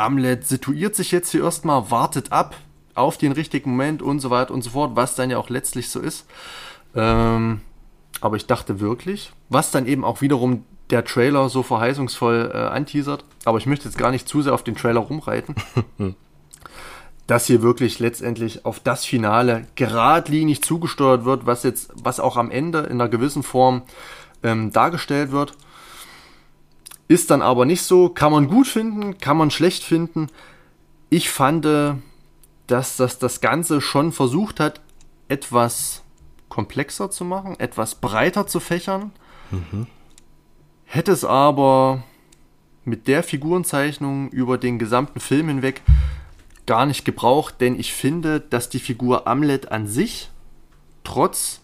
Amlet situiert sich jetzt hier erstmal, wartet ab auf den richtigen Moment und so weiter und so fort, was dann ja auch letztlich so ist. Ähm, aber ich dachte wirklich, was dann eben auch wiederum der Trailer so verheißungsvoll äh, anteasert, aber ich möchte jetzt gar nicht zu sehr auf den Trailer rumreiten, dass hier wirklich letztendlich auf das Finale geradlinig zugesteuert wird, was jetzt, was auch am Ende in einer gewissen Form ähm, dargestellt wird. Ist dann aber nicht so. Kann man gut finden, kann man schlecht finden. Ich fand, dass das das Ganze schon versucht hat, etwas komplexer zu machen, etwas breiter zu fächern. Mhm. Hätte es aber mit der Figurenzeichnung über den gesamten Film hinweg gar nicht gebraucht, denn ich finde, dass die Figur Amlet an sich trotz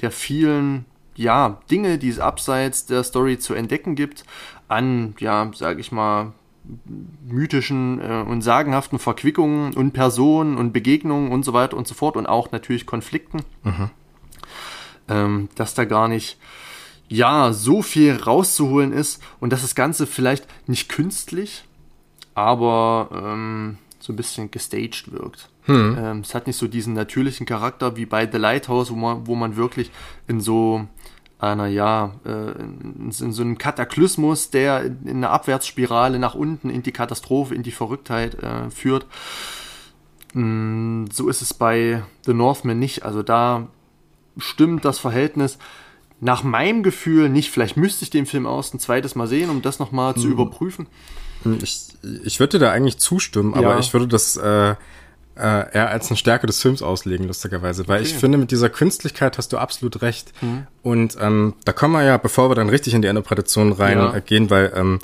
der vielen ja, Dinge, die es abseits der Story zu entdecken gibt, an, ja, sage ich mal, mythischen äh, und sagenhaften Verquickungen und Personen und Begegnungen und so weiter und so fort und auch natürlich Konflikten, mhm. ähm, dass da gar nicht ja so viel rauszuholen ist und dass das Ganze vielleicht nicht künstlich, aber ähm, so ein bisschen gestaged wirkt. Hm. Ähm, es hat nicht so diesen natürlichen Charakter wie bei The Lighthouse, wo man, wo man wirklich in so einer, ja, äh, in, so einem Kataklysmus, der in einer Abwärtsspirale nach unten in die Katastrophe, in die Verrücktheit äh, führt. Mm, so ist es bei The Northman nicht. Also da stimmt das Verhältnis nach meinem Gefühl nicht. Vielleicht müsste ich den Film aus ein zweites Mal sehen, um das nochmal hm. zu überprüfen. Ich, ich würde da eigentlich zustimmen, aber ja. ich würde das äh, äh, eher als eine Stärke des Films auslegen, lustigerweise. Weil okay. ich finde, mit dieser Künstlichkeit hast du absolut recht. Mhm. Und ähm, da kommen wir ja, bevor wir dann richtig in die Interpretation reingehen, ja. weil ähm,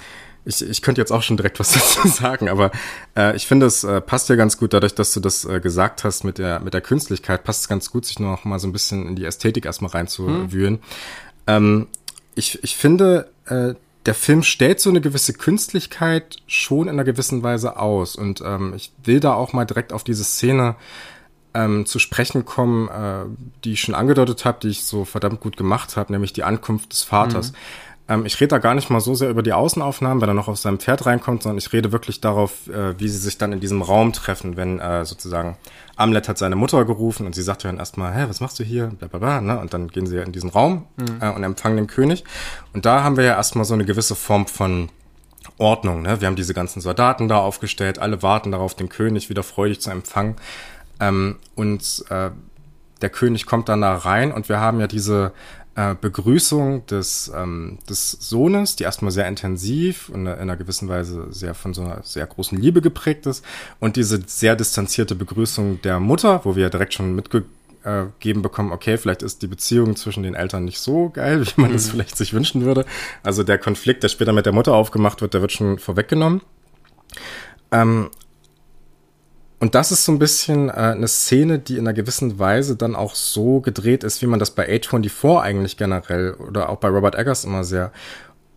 ich, ich könnte jetzt auch schon direkt was dazu sagen, aber äh, ich finde, es äh, passt ja ganz gut, dadurch, dass du das äh, gesagt hast mit der, mit der Künstlichkeit, passt es ganz gut, sich noch mal so ein bisschen in die Ästhetik erstmal reinzuwühlen. Mhm. Ähm, ich, ich finde, äh, der Film stellt so eine gewisse Künstlichkeit schon in einer gewissen Weise aus. Und ähm, ich will da auch mal direkt auf diese Szene ähm, zu sprechen kommen, äh, die ich schon angedeutet habe, die ich so verdammt gut gemacht habe, nämlich die Ankunft des Vaters. Mhm. Ähm, ich rede da gar nicht mal so sehr über die Außenaufnahmen, wenn er noch auf seinem Pferd reinkommt, sondern ich rede wirklich darauf, äh, wie sie sich dann in diesem Raum treffen, wenn äh, sozusagen Amlet hat seine Mutter gerufen und sie sagt dann erstmal, hä, was machst du hier? Blablabla, ne? Und dann gehen sie in diesen Raum mhm. äh, und empfangen den König. Und da haben wir ja erstmal so eine gewisse Form von Ordnung. Ne? Wir haben diese ganzen Soldaten da aufgestellt, alle warten darauf, den König wieder freudig zu empfangen. Ähm, und äh, der König kommt dann da rein und wir haben ja diese äh, Begrüßung des, ähm, des Sohnes, die erstmal sehr intensiv und in einer gewissen Weise sehr von so einer sehr großen Liebe geprägt ist. Und diese sehr distanzierte Begrüßung der Mutter, wo wir direkt schon mitgegeben bekommen, okay, vielleicht ist die Beziehung zwischen den Eltern nicht so geil, wie man es mhm. vielleicht sich wünschen würde. Also der Konflikt, der später mit der Mutter aufgemacht wird, der wird schon vorweggenommen. Ähm, und das ist so ein bisschen äh, eine Szene, die in einer gewissen Weise dann auch so gedreht ist, wie man das bei A24 eigentlich generell oder auch bei Robert Eggers immer sehr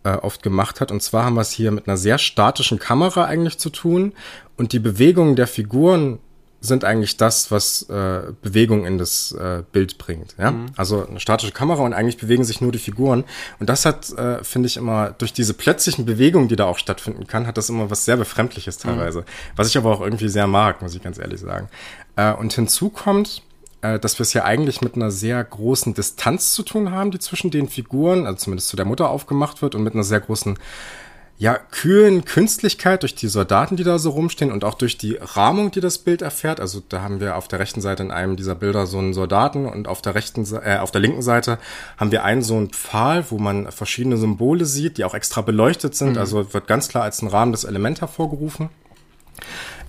äh, oft gemacht hat. Und zwar haben wir es hier mit einer sehr statischen Kamera eigentlich zu tun. Und die Bewegungen der Figuren sind eigentlich das, was äh, Bewegung in das äh, Bild bringt. Ja? Mhm. Also eine statische Kamera und eigentlich bewegen sich nur die Figuren. Und das hat, äh, finde ich, immer durch diese plötzlichen Bewegungen, die da auch stattfinden kann, hat das immer was sehr Befremdliches teilweise. Mhm. Was ich aber auch irgendwie sehr mag, muss ich ganz ehrlich sagen. Äh, und hinzu kommt, äh, dass wir es ja eigentlich mit einer sehr großen Distanz zu tun haben, die zwischen den Figuren, also zumindest zu der Mutter aufgemacht wird und mit einer sehr großen ja, kühlen Künstlichkeit durch die Soldaten, die da so rumstehen und auch durch die Rahmung, die das Bild erfährt. Also da haben wir auf der rechten Seite in einem dieser Bilder so einen Soldaten und auf der rechten, äh, auf der linken Seite haben wir einen so einen Pfahl, wo man verschiedene Symbole sieht, die auch extra beleuchtet sind. Mhm. Also wird ganz klar als ein rahmendes Element hervorgerufen.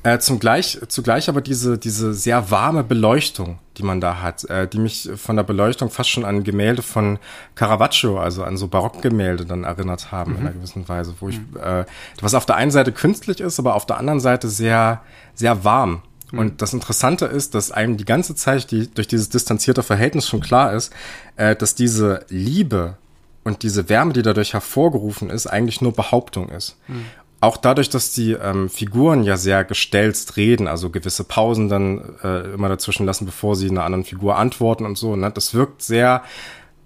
Äh, zum gleich, zugleich aber diese, diese sehr warme Beleuchtung, die man da hat, äh, die mich von der Beleuchtung fast schon an Gemälde von Caravaggio, also an so Barockgemälde dann erinnert haben mhm. in einer gewissen Weise, wo ich, mhm. äh, was auf der einen Seite künstlich ist, aber auf der anderen Seite sehr, sehr warm. Mhm. Und das Interessante ist, dass einem die ganze Zeit die, durch dieses distanzierte Verhältnis schon klar ist, äh, dass diese Liebe und diese Wärme, die dadurch hervorgerufen ist, eigentlich nur Behauptung ist. Mhm auch dadurch, dass die ähm, Figuren ja sehr gestelzt reden, also gewisse Pausen dann äh, immer dazwischen lassen, bevor sie einer anderen Figur antworten und so, ne, das wirkt sehr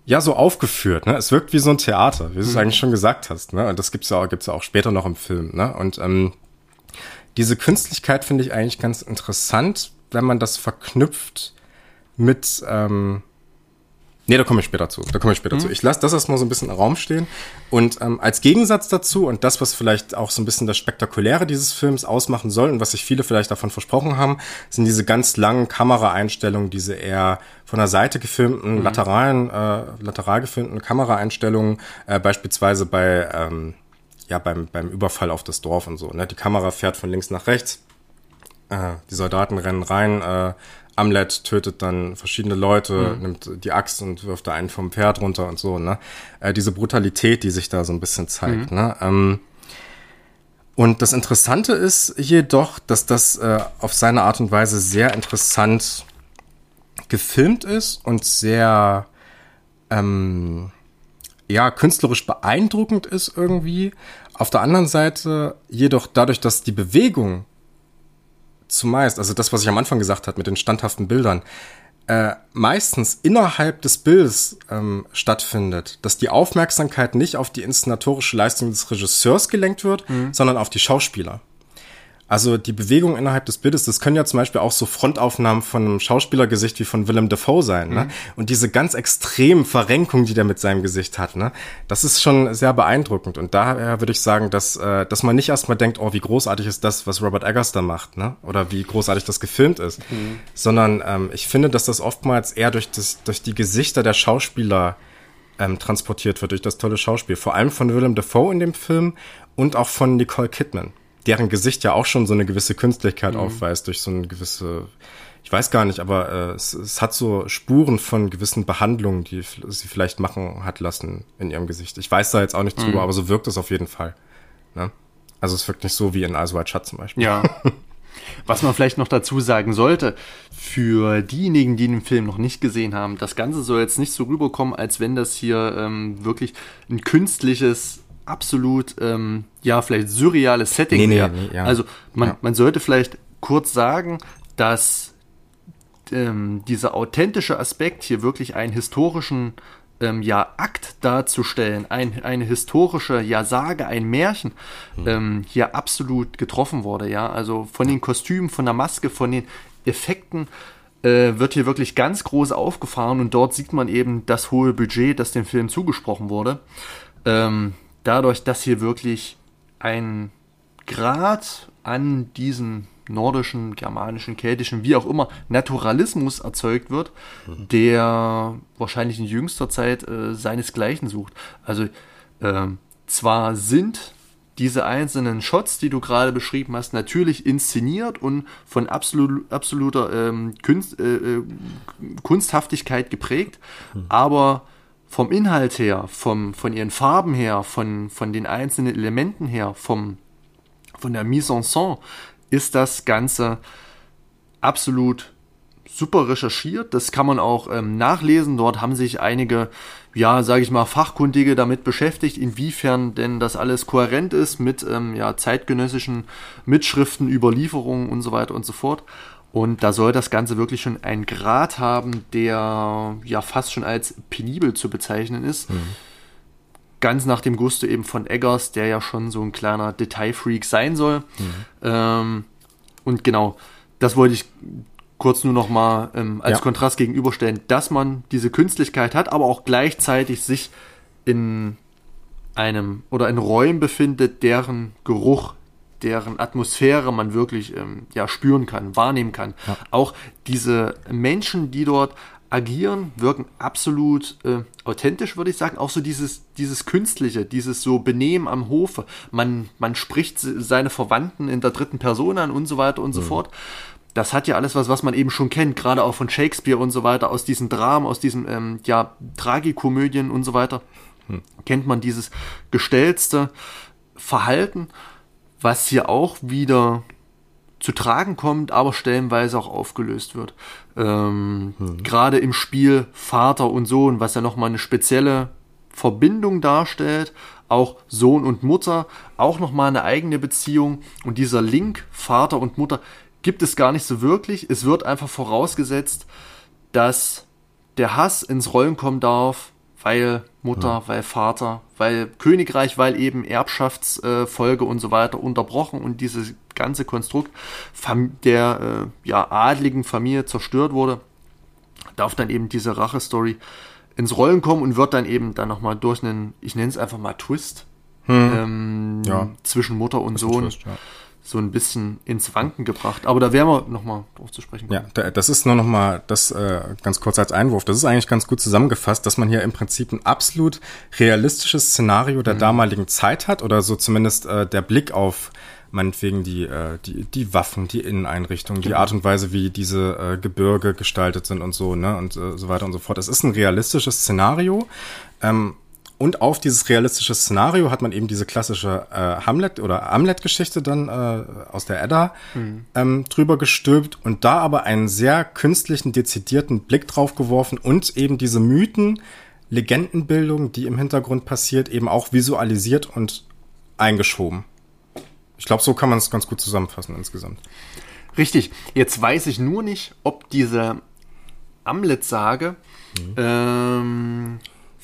ja so aufgeführt, ne? Es wirkt wie so ein Theater, wie du es mhm. eigentlich schon gesagt hast, ne? Und das gibt's ja auch, gibt's ja auch später noch im Film, ne? Und ähm, diese Künstlichkeit finde ich eigentlich ganz interessant, wenn man das verknüpft mit ähm, Nee, da komme ich später zu. Da komme ich später mhm. zu. Ich lasse das erstmal so ein bisschen im Raum stehen. Und ähm, als Gegensatz dazu und das, was vielleicht auch so ein bisschen das Spektakuläre dieses Films ausmachen soll und was sich viele vielleicht davon versprochen haben, sind diese ganz langen Kameraeinstellungen, diese eher von der Seite gefilmten, mhm. lateralen, äh, lateral gefilmten Kameraeinstellungen, äh, beispielsweise bei, ähm, ja, beim, beim Überfall auf das Dorf und so. Ne? Die Kamera fährt von links nach rechts. Äh, die Soldaten rennen rein, äh, Amlet tötet dann verschiedene Leute, mhm. nimmt die Axt und wirft da einen vom Pferd runter und so, ne? Äh, diese Brutalität, die sich da so ein bisschen zeigt, mhm. ne? Ähm, und das Interessante ist jedoch, dass das äh, auf seine Art und Weise sehr interessant gefilmt ist und sehr ähm, ja künstlerisch beeindruckend ist irgendwie. Auf der anderen Seite jedoch dadurch, dass die Bewegung zumeist, also das, was ich am Anfang gesagt habe mit den standhaften Bildern, äh, meistens innerhalb des Bildes ähm, stattfindet, dass die Aufmerksamkeit nicht auf die inszenatorische Leistung des Regisseurs gelenkt wird, mhm. sondern auf die Schauspieler. Also die Bewegung innerhalb des Bildes, das können ja zum Beispiel auch so Frontaufnahmen von einem Schauspielergesicht wie von Willem Dafoe sein. Ne? Mhm. Und diese ganz extremen Verrenkungen, die der mit seinem Gesicht hat, ne? das ist schon sehr beeindruckend. Und daher würde ich sagen, dass, äh, dass man nicht erstmal denkt, oh, wie großartig ist das, was Robert Eggers da macht, ne? oder wie großartig das gefilmt ist, mhm. sondern ähm, ich finde, dass das oftmals eher durch, das, durch die Gesichter der Schauspieler ähm, transportiert wird, durch das tolle Schauspiel. Vor allem von Willem Dafoe in dem Film und auch von Nicole Kidman deren Gesicht ja auch schon so eine gewisse Künstlichkeit mhm. aufweist, durch so eine gewisse, ich weiß gar nicht, aber äh, es, es hat so Spuren von gewissen Behandlungen, die sie vielleicht machen hat lassen in ihrem Gesicht. Ich weiß da jetzt auch nicht mhm. drüber, aber so wirkt es auf jeden Fall. Ne? Also es wirkt nicht so wie in Eyes White Shut zum Beispiel. Ja. Was man vielleicht noch dazu sagen sollte, für diejenigen, die den Film noch nicht gesehen haben, das Ganze soll jetzt nicht so rüberkommen, als wenn das hier ähm, wirklich ein künstliches absolut, ähm, ja, vielleicht surreales Setting nee, wäre. Nee, ja. Also man, ja. man sollte vielleicht kurz sagen, dass ähm, dieser authentische Aspekt hier wirklich einen historischen ähm, ja, Akt darzustellen, ein, eine historische ja, Sage, ein Märchen, mhm. ähm, hier absolut getroffen wurde. Ja, also von den Kostümen, von der Maske, von den Effekten äh, wird hier wirklich ganz groß aufgefahren und dort sieht man eben das hohe Budget, das dem Film zugesprochen wurde. Ähm, dadurch, dass hier wirklich ein Grad an diesen nordischen, germanischen, keltischen, wie auch immer, Naturalismus erzeugt wird, mhm. der wahrscheinlich in jüngster Zeit äh, seinesgleichen sucht. Also äh, zwar sind diese einzelnen Shots, die du gerade beschrieben hast, natürlich inszeniert und von absolut, absoluter ähm, Kunst, äh, äh Kunsthaftigkeit geprägt, mhm. aber vom Inhalt her, vom, von ihren Farben her, von, von den einzelnen Elementen her, vom, von der Mise en scène, ist das Ganze absolut super recherchiert. Das kann man auch ähm, nachlesen. Dort haben sich einige, ja, sage ich mal, Fachkundige damit beschäftigt, inwiefern denn das alles kohärent ist mit ähm, ja, zeitgenössischen Mitschriften, Überlieferungen und so weiter und so fort. Und da soll das Ganze wirklich schon einen Grad haben, der ja fast schon als penibel zu bezeichnen ist. Mhm. Ganz nach dem Gusto eben von Eggers, der ja schon so ein kleiner Detailfreak sein soll. Mhm. Ähm, und genau, das wollte ich kurz nur noch mal ähm, als ja. Kontrast gegenüberstellen, dass man diese Künstlichkeit hat, aber auch gleichzeitig sich in einem oder in Räumen befindet, deren Geruch, deren Atmosphäre man wirklich ähm, ja spüren kann, wahrnehmen kann. Ja. Auch diese Menschen, die dort agieren, wirken absolut äh, authentisch, würde ich sagen. Auch so dieses, dieses Künstliche, dieses so Benehmen am Hofe. Man, man spricht seine Verwandten in der dritten Person an und so weiter und mhm. so fort. Das hat ja alles was, was man eben schon kennt, gerade auch von Shakespeare und so weiter, aus diesen Dramen, aus diesen ähm, ja, Tragikomödien und so weiter. Mhm. Kennt man dieses gestellte Verhalten, was hier auch wieder zu tragen kommt, aber stellenweise auch aufgelöst wird. Ähm, hm. Gerade im Spiel Vater und Sohn, was ja nochmal eine spezielle Verbindung darstellt, auch Sohn und Mutter, auch nochmal eine eigene Beziehung und dieser Link Vater und Mutter gibt es gar nicht so wirklich. Es wird einfach vorausgesetzt, dass der Hass ins Rollen kommen darf, weil Mutter, ja. weil Vater, weil Königreich, weil eben Erbschaftsfolge äh, und so weiter unterbrochen und dieses ganze Konstrukt der äh, ja, adligen Familie zerstört wurde, darf dann eben diese Rache-Story ins Rollen kommen und wird dann eben dann nochmal durch einen, ich nenne es einfach mal Twist, hm. ähm, ja. zwischen Mutter und Sohn. Twist, ja so ein bisschen ins Wanken gebracht. Aber da werden wir nochmal drauf zu sprechen kommen. Ja, das ist nur nochmal das äh, ganz kurz als Einwurf. Das ist eigentlich ganz gut zusammengefasst, dass man hier im Prinzip ein absolut realistisches Szenario der mhm. damaligen Zeit hat oder so zumindest äh, der Blick auf meinetwegen die, äh, die, die Waffen, die Inneneinrichtung, die genau. Art und Weise, wie diese äh, Gebirge gestaltet sind und so, ne, und äh, so weiter und so fort. Es ist ein realistisches Szenario. Ähm, und auf dieses realistische Szenario hat man eben diese klassische äh, Hamlet oder Hamlet-Geschichte dann äh, aus der Edda mhm. ähm, drüber gestülpt und da aber einen sehr künstlichen, dezidierten Blick drauf geworfen und eben diese Mythen, Legendenbildung, die im Hintergrund passiert, eben auch visualisiert und eingeschoben. Ich glaube, so kann man es ganz gut zusammenfassen insgesamt. Richtig. Jetzt weiß ich nur nicht, ob diese Hamlet-Sage mhm. ähm,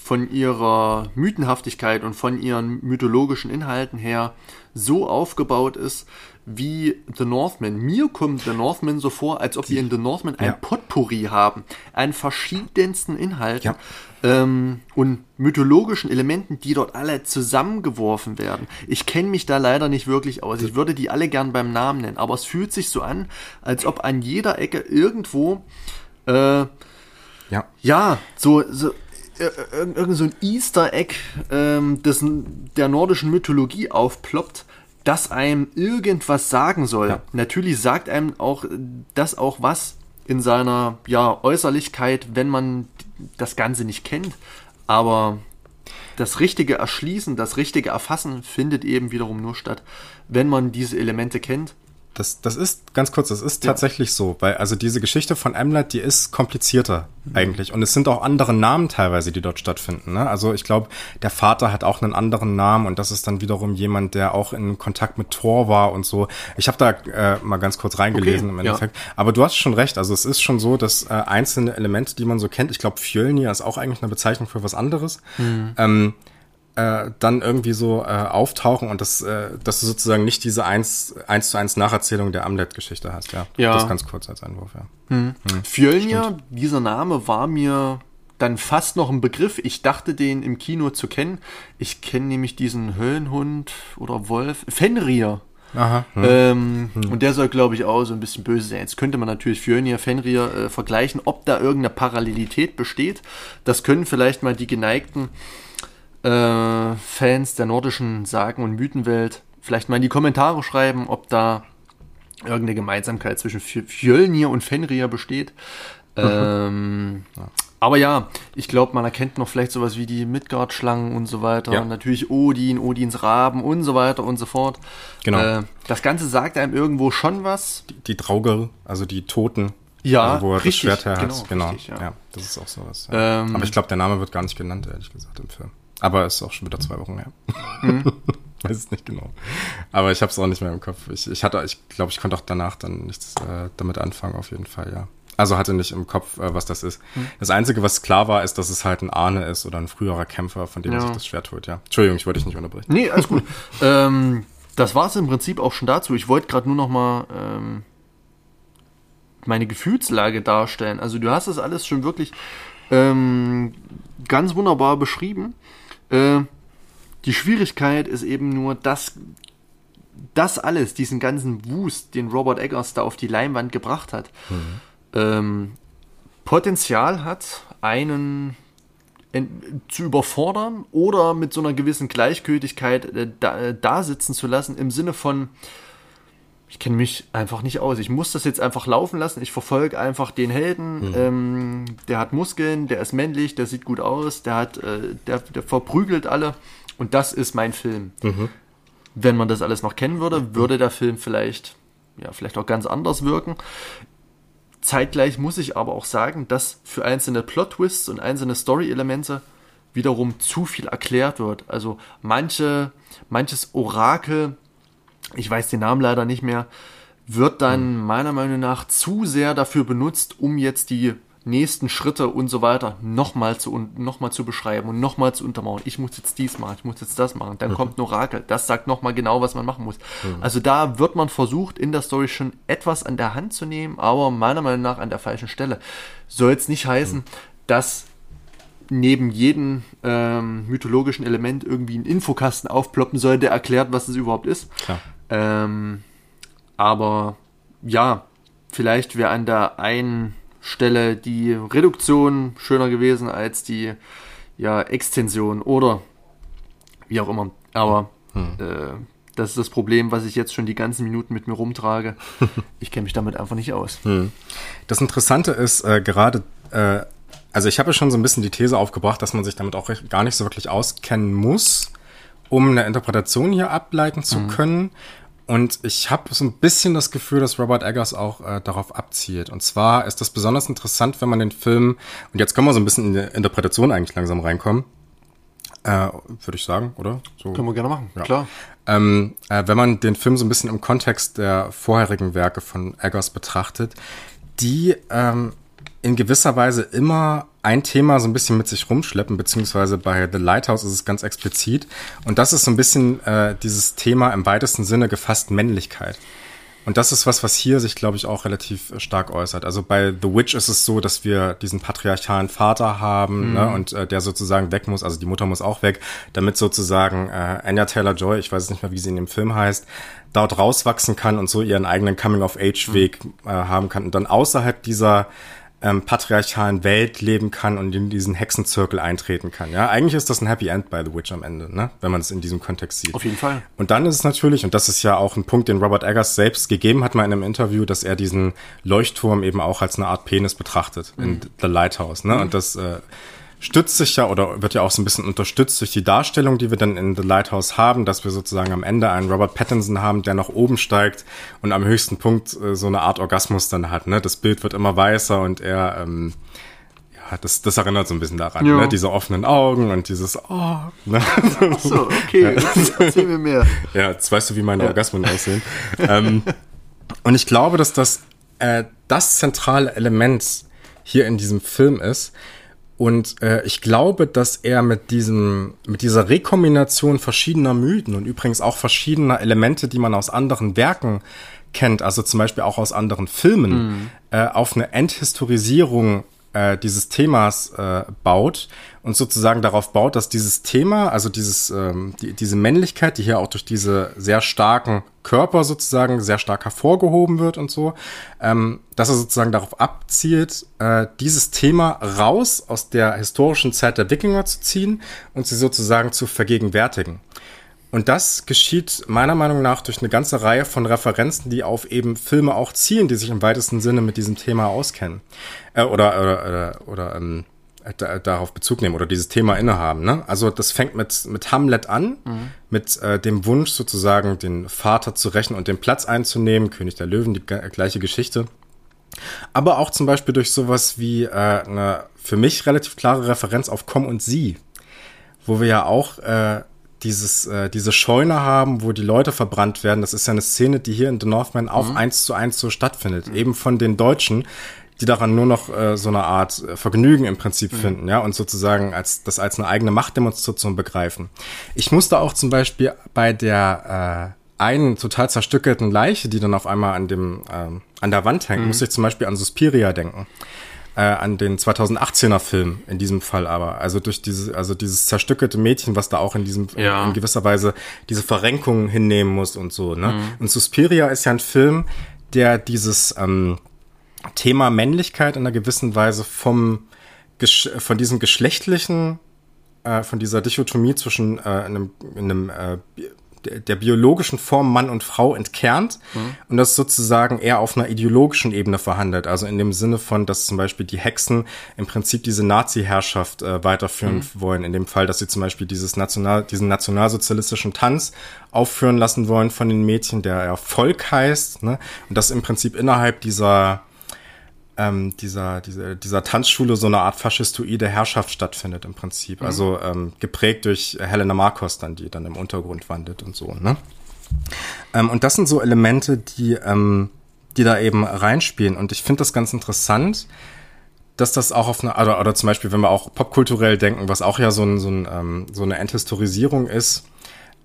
von ihrer Mythenhaftigkeit und von ihren mythologischen Inhalten her so aufgebaut ist wie The Northman. Mir kommt The Northman so vor, als ob wir in The Northman ein ja. Potpourri haben an verschiedensten Inhalten ja. ähm, und mythologischen Elementen, die dort alle zusammengeworfen werden. Ich kenne mich da leider nicht wirklich aus. Ich würde die alle gern beim Namen nennen, aber es fühlt sich so an, als ob an jeder Ecke irgendwo äh, ja. ja, so, so irgend so ein Easter Egg ähm, des, der nordischen Mythologie aufploppt, das einem irgendwas sagen soll. Ja. Natürlich sagt einem auch das auch was in seiner ja, Äußerlichkeit, wenn man das Ganze nicht kennt. Aber das richtige Erschließen, das richtige Erfassen findet eben wiederum nur statt, wenn man diese Elemente kennt das, das ist, ganz kurz, das ist ja. tatsächlich so, weil also diese Geschichte von Amlet, die ist komplizierter mhm. eigentlich. Und es sind auch andere Namen teilweise, die dort stattfinden. Ne? Also ich glaube, der Vater hat auch einen anderen Namen und das ist dann wiederum jemand, der auch in Kontakt mit Thor war und so. Ich habe da äh, mal ganz kurz reingelesen okay. im Endeffekt. Ja. Aber du hast schon recht, also es ist schon so, dass äh, einzelne Elemente, die man so kennt, ich glaube, Fjölnir ist auch eigentlich eine Bezeichnung für was anderes. Mhm. Ähm, äh, dann irgendwie so äh, auftauchen und das, äh, dass du sozusagen nicht diese eins, eins zu eins Nacherzählung der Amlet-Geschichte hast, ja. ja. Das ganz kurz als Einwurf, ja. Hm. Hm. Fjölnir, dieser Name war mir dann fast noch ein Begriff. Ich dachte, den im Kino zu kennen. Ich kenne nämlich diesen Höllenhund oder Wolf, Fenrir. Aha. Hm. Ähm, hm. Und der soll, glaube ich, auch so ein bisschen böse sein. Jetzt könnte man natürlich Fjölnir, Fenrir äh, vergleichen, ob da irgendeine Parallelität besteht. Das können vielleicht mal die geneigten äh, Fans der nordischen Sagen- und Mythenwelt vielleicht mal in die Kommentare schreiben, ob da irgendeine Gemeinsamkeit zwischen Fjölnir und Fenrir besteht. ähm, ja. Aber ja, ich glaube, man erkennt noch vielleicht sowas wie die Midgard-Schlangen und so weiter. Ja. Natürlich Odin, Odins Raben und so weiter und so fort. Genau. Äh, das Ganze sagt einem irgendwo schon was. Die, die Trauger, also die Toten. Ja, also wo er richtig, das Schwert her hat. Genau, genau. Richtig, ja. ja. das ist auch sowas. Ähm, Aber ich glaube, der Name wird gar nicht genannt, ehrlich gesagt, im Film. Aber ist auch schon wieder zwei Wochen her. Mhm. Weiß es nicht genau. Aber ich habe es auch nicht mehr im Kopf. Ich, ich hatte, ich glaube, ich konnte auch danach dann nichts äh, damit anfangen, auf jeden Fall, ja. Also hatte nicht im Kopf, äh, was das ist. Mhm. Das Einzige, was klar war, ist, dass es halt ein Ahne ist oder ein früherer Kämpfer, von dem ja. sich das Schwert holt, ja. Entschuldigung, ich wollte dich nicht unterbrechen. Nee, alles gut. ähm, das war es im Prinzip auch schon dazu. Ich wollte gerade nur noch mal ähm, meine Gefühlslage darstellen. Also du hast das alles schon wirklich ähm, ganz wunderbar beschrieben. Äh, die Schwierigkeit ist eben nur, dass das alles, diesen ganzen Wust, den Robert Eggers da auf die Leinwand gebracht hat, mhm. ähm, Potenzial hat, einen zu überfordern oder mit so einer gewissen Gleichgültigkeit äh, da, äh, da sitzen zu lassen, im Sinne von, ich kenne mich einfach nicht aus. Ich muss das jetzt einfach laufen lassen. Ich verfolge einfach den Helden. Mhm. Ähm, der hat Muskeln, der ist männlich, der sieht gut aus, der hat, äh, der, der verprügelt alle. Und das ist mein Film. Mhm. Wenn man das alles noch kennen würde, würde der Film vielleicht, ja, vielleicht auch ganz anders wirken. Zeitgleich muss ich aber auch sagen, dass für einzelne Plot-Twists und einzelne Story-Elemente wiederum zu viel erklärt wird. Also manche, manches Orakel ich weiß den Namen leider nicht mehr, wird dann mhm. meiner Meinung nach zu sehr dafür benutzt, um jetzt die nächsten Schritte und so weiter nochmal zu, noch mal zu beschreiben und nochmal zu untermauern. Ich muss jetzt dies machen, ich muss jetzt das machen. Dann mhm. kommt ein Orakel, das sagt nochmal genau, was man machen muss. Mhm. Also da wird man versucht, in der Story schon etwas an der Hand zu nehmen, aber meiner Meinung nach an der falschen Stelle. Soll jetzt nicht heißen, mhm. dass neben jedem ähm, mythologischen Element irgendwie ein Infokasten aufploppen soll, der erklärt, was es überhaupt ist. Klar. Ähm, aber ja, vielleicht wäre an der einen Stelle die Reduktion schöner gewesen als die ja, Extension oder wie auch immer. Aber hm. äh, das ist das Problem, was ich jetzt schon die ganzen Minuten mit mir rumtrage. Ich kenne mich damit einfach nicht aus. Hm. Das Interessante ist äh, gerade, äh, also ich habe ja schon so ein bisschen die These aufgebracht, dass man sich damit auch gar nicht so wirklich auskennen muss, um eine Interpretation hier ableiten zu mhm. können. Und ich habe so ein bisschen das Gefühl, dass Robert Eggers auch äh, darauf abzielt. Und zwar ist das besonders interessant, wenn man den Film, und jetzt können wir so ein bisschen in die Interpretation eigentlich langsam reinkommen, äh, würde ich sagen, oder? So. Können wir gerne machen, ja. klar. Ähm, äh, wenn man den Film so ein bisschen im Kontext der vorherigen Werke von Eggers betrachtet, die ähm, in gewisser Weise immer ein Thema so ein bisschen mit sich rumschleppen, beziehungsweise bei The Lighthouse ist es ganz explizit. Und das ist so ein bisschen äh, dieses Thema im weitesten Sinne gefasst Männlichkeit. Und das ist was, was hier sich, glaube ich, auch relativ stark äußert. Also bei The Witch ist es so, dass wir diesen patriarchalen Vater haben mhm. ne, und äh, der sozusagen weg muss, also die Mutter muss auch weg, damit sozusagen äh, Anya Taylor-Joy, ich weiß nicht mehr, wie sie in dem Film heißt, dort rauswachsen kann und so ihren eigenen Coming-of-Age-Weg mhm. äh, haben kann und dann außerhalb dieser ähm, patriarchalen Welt leben kann und in diesen Hexenzirkel eintreten kann. Ja, eigentlich ist das ein Happy End bei The Witch am Ende, ne? wenn man es in diesem Kontext sieht. Auf jeden Fall. Und dann ist es natürlich, und das ist ja auch ein Punkt, den Robert Eggers selbst gegeben hat mal in einem Interview, dass er diesen Leuchtturm eben auch als eine Art Penis betrachtet mhm. in The Lighthouse. Ne? Mhm. Und das äh, stützt sich ja oder wird ja auch so ein bisschen unterstützt durch die Darstellung, die wir dann in The Lighthouse haben, dass wir sozusagen am Ende einen Robert Pattinson haben, der nach oben steigt und am höchsten Punkt äh, so eine Art Orgasmus dann hat. Ne? Das Bild wird immer weißer und er, ähm, ja, das, das erinnert so ein bisschen daran, ne? diese offenen Augen und dieses Oh. Ne? So, okay, erzähl mir mehr. Ja, jetzt weißt du, wie meine ja. Orgasmen aussehen. ähm, und ich glaube, dass das äh, das zentrale Element hier in diesem Film ist, und äh, ich glaube, dass er mit diesem, mit dieser Rekombination verschiedener Mythen und übrigens auch verschiedener Elemente, die man aus anderen Werken kennt, also zum Beispiel auch aus anderen Filmen, mm. äh, auf eine Enthistorisierung äh, dieses Themas äh, baut und sozusagen darauf baut, dass dieses Thema, also dieses, ähm, die, diese Männlichkeit, die hier auch durch diese sehr starken Körper sozusagen sehr stark hervorgehoben wird und so, ähm, dass er sozusagen darauf abzielt, äh, dieses Thema raus aus der historischen Zeit der Wikinger zu ziehen und sie sozusagen zu vergegenwärtigen. Und das geschieht meiner Meinung nach durch eine ganze Reihe von Referenzen, die auf eben Filme auch zielen, die sich im weitesten Sinne mit diesem Thema auskennen. Äh, oder oder, oder, oder ähm, da, darauf Bezug nehmen oder dieses Thema innehaben. Ne? Also das fängt mit, mit Hamlet an, mhm. mit äh, dem Wunsch sozusagen den Vater zu rächen und den Platz einzunehmen. König der Löwen, die gleiche Geschichte. Aber auch zum Beispiel durch sowas wie äh, eine für mich relativ klare Referenz auf Komm und Sie, wo wir ja auch äh, dieses, äh, diese Scheune haben, wo die Leute verbrannt werden. Das ist ja eine Szene, die hier in The Northman auch mhm. eins zu eins so stattfindet. Mhm. Eben von den Deutschen, die daran nur noch äh, so eine Art äh, Vergnügen im Prinzip mhm. finden, ja, und sozusagen als das als eine eigene Machtdemonstration begreifen. Ich musste auch zum Beispiel bei der äh, einen total zerstückelten Leiche, die dann auf einmal an dem ähm, an der Wand hängt, mhm. muss ich zum Beispiel an Suspiria denken. Äh, an den 2018er Film in diesem Fall aber. Also durch diese, also dieses zerstückelte Mädchen, was da auch in diesem, ja. in, in, gewisser Weise diese Verrenkung hinnehmen muss und so, ne? Mhm. Und Suspiria ist ja ein Film, der dieses ähm, Thema Männlichkeit in einer gewissen Weise vom, von diesem geschlechtlichen, äh, von dieser Dichotomie zwischen äh, einem, einem äh, der biologischen Form Mann und Frau entkernt mhm. und das sozusagen eher auf einer ideologischen Ebene verhandelt. Also in dem Sinne von, dass zum Beispiel die Hexen im Prinzip diese Nazi-Herrschaft äh, weiterführen mhm. wollen. In dem Fall, dass sie zum Beispiel dieses National, diesen nationalsozialistischen Tanz aufführen lassen wollen von den Mädchen, der ja Volk heißt. Ne? Und das im Prinzip innerhalb dieser ähm, dieser, dieser, dieser Tanzschule so eine Art faschistoide Herrschaft stattfindet im Prinzip. Mhm. Also ähm, geprägt durch Helena Marcos dann, die dann im Untergrund wandelt und so, ne? Ähm, und das sind so Elemente, die, ähm, die da eben reinspielen. Und ich finde das ganz interessant, dass das auch auf eine, oder, oder zum Beispiel, wenn wir auch popkulturell denken, was auch ja so, ein, so, ein, ähm, so eine Enthistorisierung ist.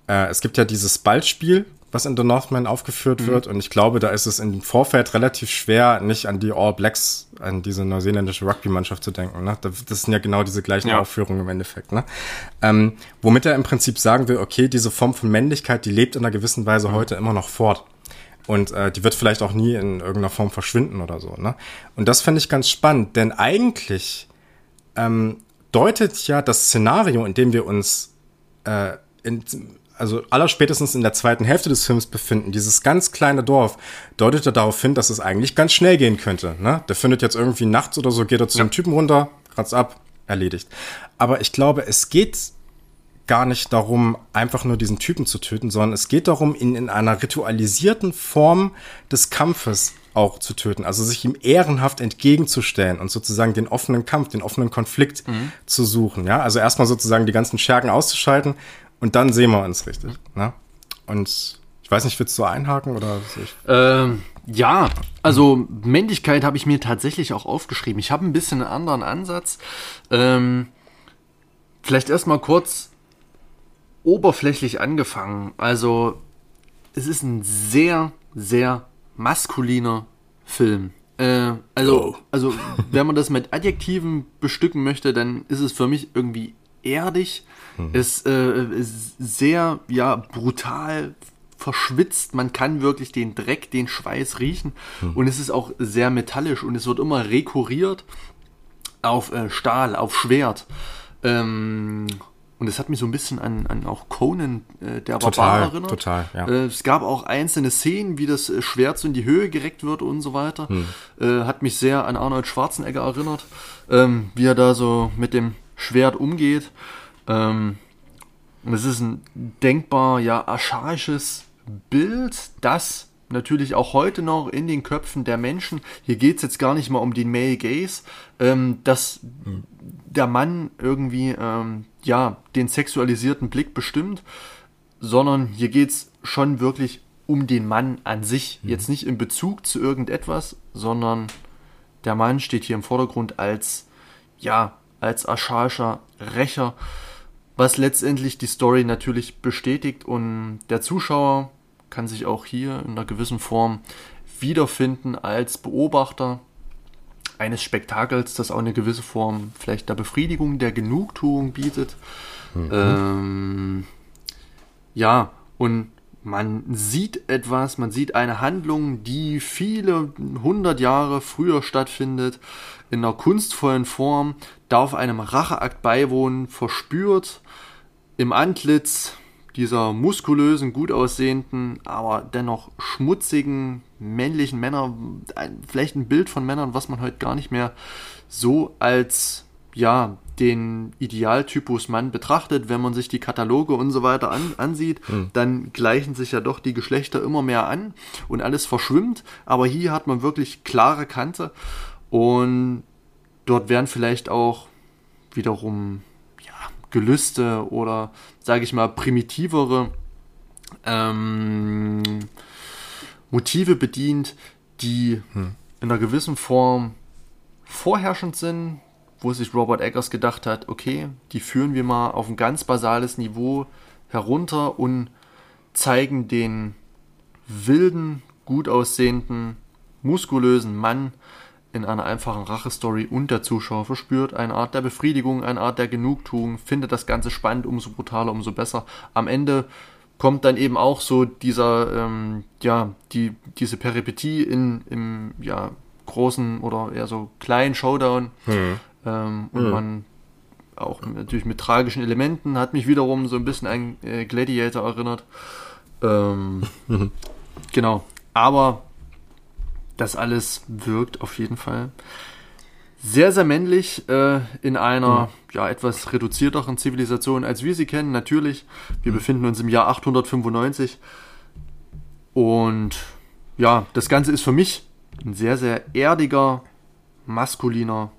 Äh, es gibt ja dieses Ballspiel, was in The Northman aufgeführt mhm. wird. Und ich glaube, da ist es im Vorfeld relativ schwer, nicht an die All Blacks, an diese neuseeländische Rugby-Mannschaft zu denken. Ne? Das sind ja genau diese gleichen ja. Aufführungen im Endeffekt. Ne? Ähm, womit er im Prinzip sagen will, okay, diese Form von Männlichkeit, die lebt in einer gewissen Weise mhm. heute immer noch fort. Und äh, die wird vielleicht auch nie in irgendeiner Form verschwinden oder so. Ne? Und das finde ich ganz spannend, denn eigentlich ähm, deutet ja das Szenario, in dem wir uns äh, in, also allerspätestens in der zweiten Hälfte des Films befinden, dieses ganz kleine Dorf, deutet er darauf hin, dass es eigentlich ganz schnell gehen könnte. Ne? Der findet jetzt irgendwie nachts oder so, geht er zu ja. dem Typen runter, kratzt ab, erledigt. Aber ich glaube, es geht gar nicht darum, einfach nur diesen Typen zu töten, sondern es geht darum, ihn in einer ritualisierten Form des Kampfes auch zu töten, also sich ihm ehrenhaft entgegenzustellen und sozusagen den offenen Kampf, den offenen Konflikt mhm. zu suchen. Ja, also erstmal sozusagen die ganzen Schergen auszuschalten und dann sehen wir uns richtig. Ne? Und ich weiß nicht, willst du einhaken oder? Ähm, ja, also Männlichkeit habe ich mir tatsächlich auch aufgeschrieben. Ich habe ein bisschen einen anderen Ansatz. Ähm, vielleicht erstmal kurz oberflächlich angefangen. Also es ist ein sehr, sehr maskuliner Film. Äh, also, oh. also wenn man das mit Adjektiven bestücken möchte, dann ist es für mich irgendwie erdig, mhm. ist, äh, ist sehr ja brutal verschwitzt. Man kann wirklich den Dreck, den Schweiß riechen mhm. und es ist auch sehr metallisch und es wird immer rekuriert auf äh, Stahl, auf Schwert. Ähm, und es hat mich so ein bisschen an, an auch Conan, äh, der total, Barbar erinnert. Total, ja. Äh, es gab auch einzelne Szenen, wie das äh, Schwert so in die Höhe gereckt wird und so weiter. Hm. Äh, hat mich sehr an Arnold Schwarzenegger erinnert, ähm, wie er da so mit dem Schwert umgeht. Ähm, es ist ein denkbar ja archaisches Bild, das natürlich auch heute noch in den Köpfen der Menschen, hier geht es jetzt gar nicht mal um den Male Gaze, ähm, dass mhm. der Mann irgendwie ähm, ja den sexualisierten Blick bestimmt, sondern hier geht es schon wirklich um den Mann an sich. Mhm. Jetzt nicht in Bezug zu irgendetwas, sondern der Mann steht hier im Vordergrund als ja als archaischer Rächer, was letztendlich die Story natürlich bestätigt und der Zuschauer kann sich auch hier in einer gewissen Form wiederfinden als Beobachter eines Spektakels, das auch eine gewisse Form vielleicht der Befriedigung, der Genugtuung bietet. Mhm. Ähm, ja, und man sieht etwas, man sieht eine Handlung, die viele hundert Jahre früher stattfindet, in einer kunstvollen Form, darf einem Racheakt beiwohnen, verspürt im Antlitz dieser muskulösen, gut aussehenden, aber dennoch schmutzigen männlichen Männer, vielleicht ein Bild von Männern, was man heute gar nicht mehr so als ja, den Idealtypus Mann betrachtet, wenn man sich die Kataloge und so weiter an, ansieht, hm. dann gleichen sich ja doch die Geschlechter immer mehr an und alles verschwimmt. Aber hier hat man wirklich klare Kante und dort werden vielleicht auch wiederum ja, Gelüste oder, sage ich mal, primitivere ähm, Motive bedient, die hm. in einer gewissen Form vorherrschend sind, wo sich Robert Eggers gedacht hat, okay, die führen wir mal auf ein ganz basales Niveau herunter und zeigen den wilden, gut aussehenden, muskulösen Mann in einer einfachen Rachestory und der Zuschauer verspürt eine Art der Befriedigung, eine Art der Genugtuung, findet das Ganze spannend, umso brutaler, umso besser. Am Ende kommt dann eben auch so dieser, ähm, ja, die, diese Peripetie in, im, ja, großen oder eher so kleinen Showdown. Mhm. Ähm, und mhm. man auch natürlich mit tragischen Elementen, hat mich wiederum so ein bisschen an äh, Gladiator erinnert. Ähm, mhm. Genau. Aber das alles wirkt auf jeden Fall sehr, sehr männlich äh, in einer mhm. ja etwas reduzierteren Zivilisation, als wir sie kennen. Natürlich, wir mhm. befinden uns im Jahr 895 und ja, das Ganze ist für mich ein sehr, sehr erdiger, maskuliner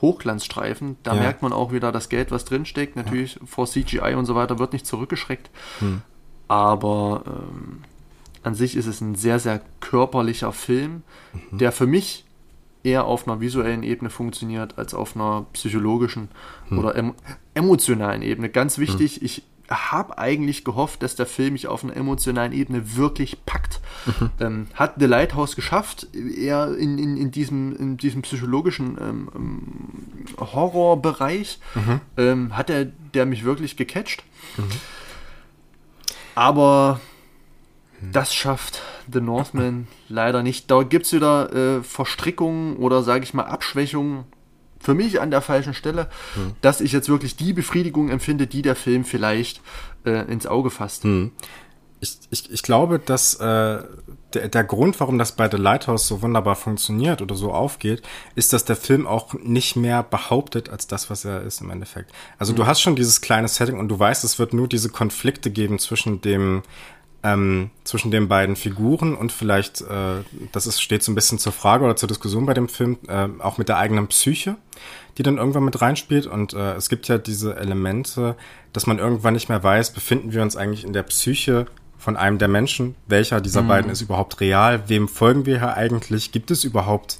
Hochglanzstreifen. Da ja. merkt man auch wieder das Geld, was drinsteckt. Natürlich ja. vor CGI und so weiter wird nicht zurückgeschreckt. Hm. Aber ähm, an sich ist es ein sehr, sehr körperlicher Film, mhm. der für mich eher auf einer visuellen Ebene funktioniert als auf einer psychologischen hm. oder em emotionalen Ebene. Ganz wichtig, hm. ich habe eigentlich gehofft, dass der Film mich auf einer emotionalen Ebene wirklich packt. Mhm. Ähm, hat The Lighthouse geschafft, eher in, in, in, diesem, in diesem psychologischen ähm, ähm Horrorbereich. Mhm. Ähm, hat er der mich wirklich gecatcht. Mhm. Aber mhm. Das schafft The Northman leider nicht. Da gibt es wieder äh, Verstrickungen oder sage ich mal Abschwächungen für mich an der falschen Stelle, hm. dass ich jetzt wirklich die Befriedigung empfinde, die der Film vielleicht äh, ins Auge fasst. Hm. Ich, ich, ich glaube, dass äh, der, der Grund, warum das bei The Lighthouse so wunderbar funktioniert oder so aufgeht, ist, dass der Film auch nicht mehr behauptet als das, was er ist im Endeffekt. Also hm. du hast schon dieses kleine Setting und du weißt, es wird nur diese Konflikte geben zwischen dem ähm, zwischen den beiden Figuren und vielleicht, äh, das ist, steht so ein bisschen zur Frage oder zur Diskussion bei dem Film, äh, auch mit der eigenen Psyche, die dann irgendwann mit reinspielt. Und äh, es gibt ja diese Elemente, dass man irgendwann nicht mehr weiß, befinden wir uns eigentlich in der Psyche von einem der Menschen, welcher dieser mhm. beiden ist überhaupt real, wem folgen wir hier eigentlich, gibt es überhaupt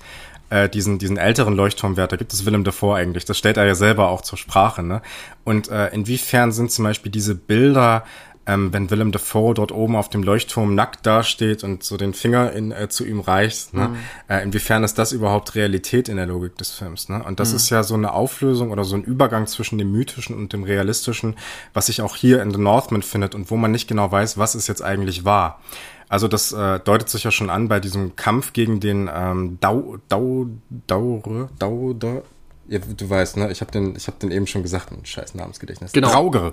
äh, diesen, diesen älteren Leuchtturmwärter, gibt es Willem Dafoe eigentlich, das stellt er ja selber auch zur Sprache, ne? Und äh, inwiefern sind zum Beispiel diese Bilder ähm, wenn Willem Dafoe dort oben auf dem Leuchtturm nackt dasteht und so den Finger in, äh, zu ihm reicht, ne? Mhm. Äh, inwiefern ist das überhaupt Realität in der Logik des Films? Ne? Und das mhm. ist ja so eine Auflösung oder so ein Übergang zwischen dem Mythischen und dem Realistischen, was sich auch hier in The Northman findet und wo man nicht genau weiß, was es jetzt eigentlich war. Also das äh, deutet sich ja schon an bei diesem Kampf gegen den ähm, Dau, Dau, Daure, Dau, Dau, ja, du weißt, ne? Ich habe den, ich hab den eben schon gesagt, ein scheiß Namensgedächtnis. Genau. Drauger.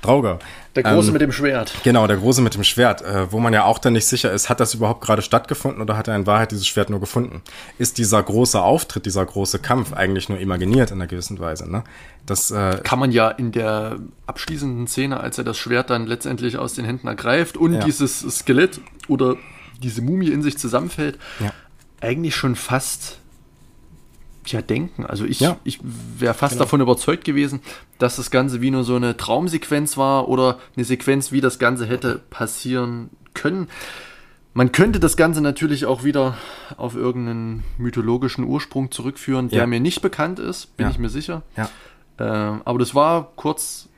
Drauger. Der Große ähm, mit dem Schwert. Genau, der Große mit dem Schwert, äh, wo man ja auch dann nicht sicher ist, hat das überhaupt gerade stattgefunden oder hat er in Wahrheit dieses Schwert nur gefunden? Ist dieser große Auftritt, dieser große Kampf eigentlich nur imaginiert in einer gewissen Weise, ne? Das äh, kann man ja in der abschließenden Szene, als er das Schwert dann letztendlich aus den Händen ergreift und ja. dieses Skelett oder diese Mumie in sich zusammenfällt, ja. eigentlich schon fast ja, denken. Also ich, ja. ich wäre fast genau. davon überzeugt gewesen, dass das Ganze wie nur so eine Traumsequenz war oder eine Sequenz, wie das Ganze hätte passieren können. Man könnte das Ganze natürlich auch wieder auf irgendeinen mythologischen Ursprung zurückführen, der ja. mir nicht bekannt ist, bin ja. ich mir sicher. Ja. Äh, aber das war kurz,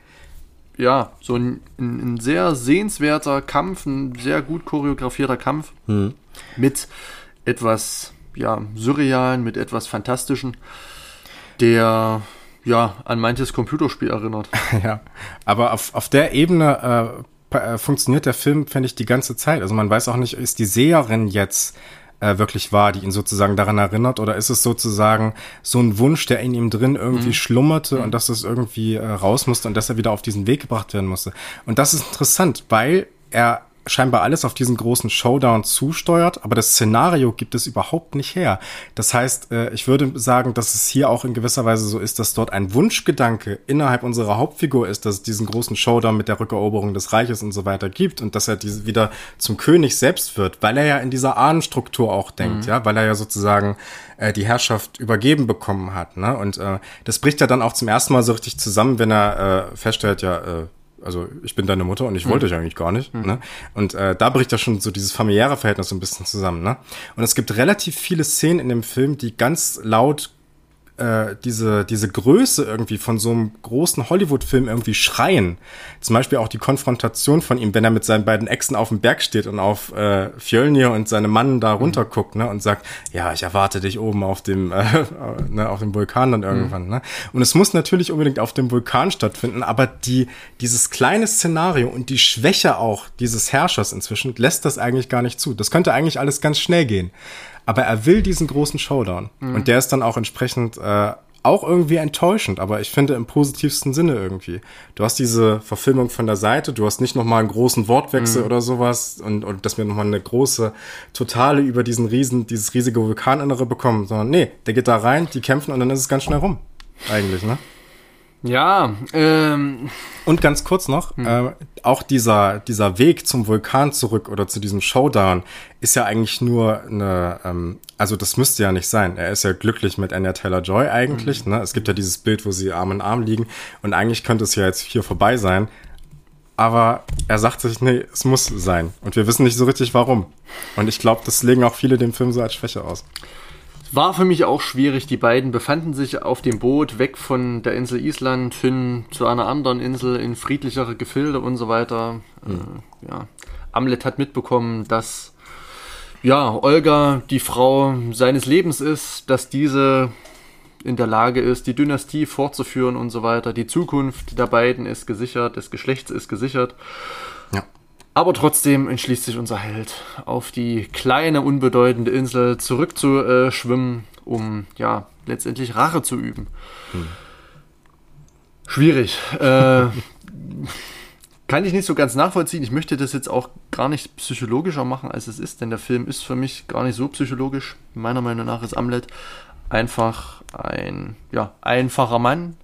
ja, so ein, ein, sehr sehenswerter Kampf, ein sehr gut choreografierter Kampf mhm. mit etwas ja, surrealen, mit etwas fantastischen, der ja an manches Computerspiel erinnert. ja, aber auf, auf der Ebene äh, äh, funktioniert der Film, finde ich, die ganze Zeit. Also man weiß auch nicht, ist die Seherin jetzt äh, wirklich wahr, die ihn sozusagen daran erinnert, oder ist es sozusagen so ein Wunsch, der in ihm drin irgendwie mhm. schlummerte mhm. und dass das irgendwie äh, raus musste und dass er wieder auf diesen Weg gebracht werden musste. Und das ist interessant, weil er scheinbar alles auf diesen großen Showdown zusteuert, aber das Szenario gibt es überhaupt nicht her. Das heißt, äh, ich würde sagen, dass es hier auch in gewisser Weise so ist, dass dort ein Wunschgedanke innerhalb unserer Hauptfigur ist, dass es diesen großen Showdown mit der Rückeroberung des Reiches und so weiter gibt und dass er diese wieder zum König selbst wird, weil er ja in dieser Ahnenstruktur auch denkt, mhm. ja, weil er ja sozusagen äh, die Herrschaft übergeben bekommen hat, ne? Und äh, das bricht ja dann auch zum ersten Mal so richtig zusammen, wenn er äh, feststellt, ja, äh, also ich bin deine Mutter und ich wollte mhm. dich eigentlich gar nicht. Mhm. Ne? Und äh, da bricht ja schon so dieses familiäre Verhältnis so ein bisschen zusammen. Ne? Und es gibt relativ viele Szenen in dem Film, die ganz laut äh, diese, diese Größe irgendwie von so einem großen Hollywood-Film irgendwie schreien. Zum Beispiel auch die Konfrontation von ihm, wenn er mit seinen beiden Exen auf dem Berg steht und auf äh, Fjölnir und seine Mann da runter guckt, ne, und sagt, ja, ich erwarte dich oben auf dem, äh, ne, auf dem Vulkan dann irgendwann, mhm. ne. Und es muss natürlich unbedingt auf dem Vulkan stattfinden, aber die, dieses kleine Szenario und die Schwäche auch dieses Herrschers inzwischen lässt das eigentlich gar nicht zu. Das könnte eigentlich alles ganz schnell gehen. Aber er will diesen großen Showdown. Mhm. Und der ist dann auch entsprechend äh, auch irgendwie enttäuschend, aber ich finde im positivsten Sinne irgendwie. Du hast diese Verfilmung von der Seite, du hast nicht nochmal einen großen Wortwechsel mhm. oder sowas und, und dass wir nochmal eine große Totale über diesen riesen, dieses riesige Vulkaninnere bekommen, sondern nee, der geht da rein, die kämpfen und dann ist es ganz schnell rum. Eigentlich, ne? Ja, ähm. Und ganz kurz noch, hm. äh, auch dieser, dieser Weg zum Vulkan zurück oder zu diesem Showdown ist ja eigentlich nur eine, ähm, also das müsste ja nicht sein. Er ist ja glücklich mit Anya Taylor-Joy eigentlich, hm. ne? Es gibt ja dieses Bild, wo sie Arm in Arm liegen und eigentlich könnte es ja jetzt hier vorbei sein. Aber er sagt sich, nee, es muss sein. Und wir wissen nicht so richtig warum. Und ich glaube, das legen auch viele dem Film so als Schwäche aus. War für mich auch schwierig. Die beiden befanden sich auf dem Boot weg von der Insel Island hin zu einer anderen Insel in friedlichere Gefilde und so weiter. Mhm. Äh, ja. Amlet hat mitbekommen, dass ja, Olga die Frau seines Lebens ist, dass diese in der Lage ist, die Dynastie fortzuführen und so weiter. Die Zukunft der beiden ist gesichert, des Geschlechts ist gesichert. Aber trotzdem entschließt sich unser Held, auf die kleine, unbedeutende Insel zurückzuschwimmen, um ja letztendlich Rache zu üben. Hm. Schwierig. Äh, kann ich nicht so ganz nachvollziehen. Ich möchte das jetzt auch gar nicht psychologischer machen, als es ist, denn der Film ist für mich gar nicht so psychologisch. Meiner Meinung nach ist Amlet einfach ein ja, einfacher Mann,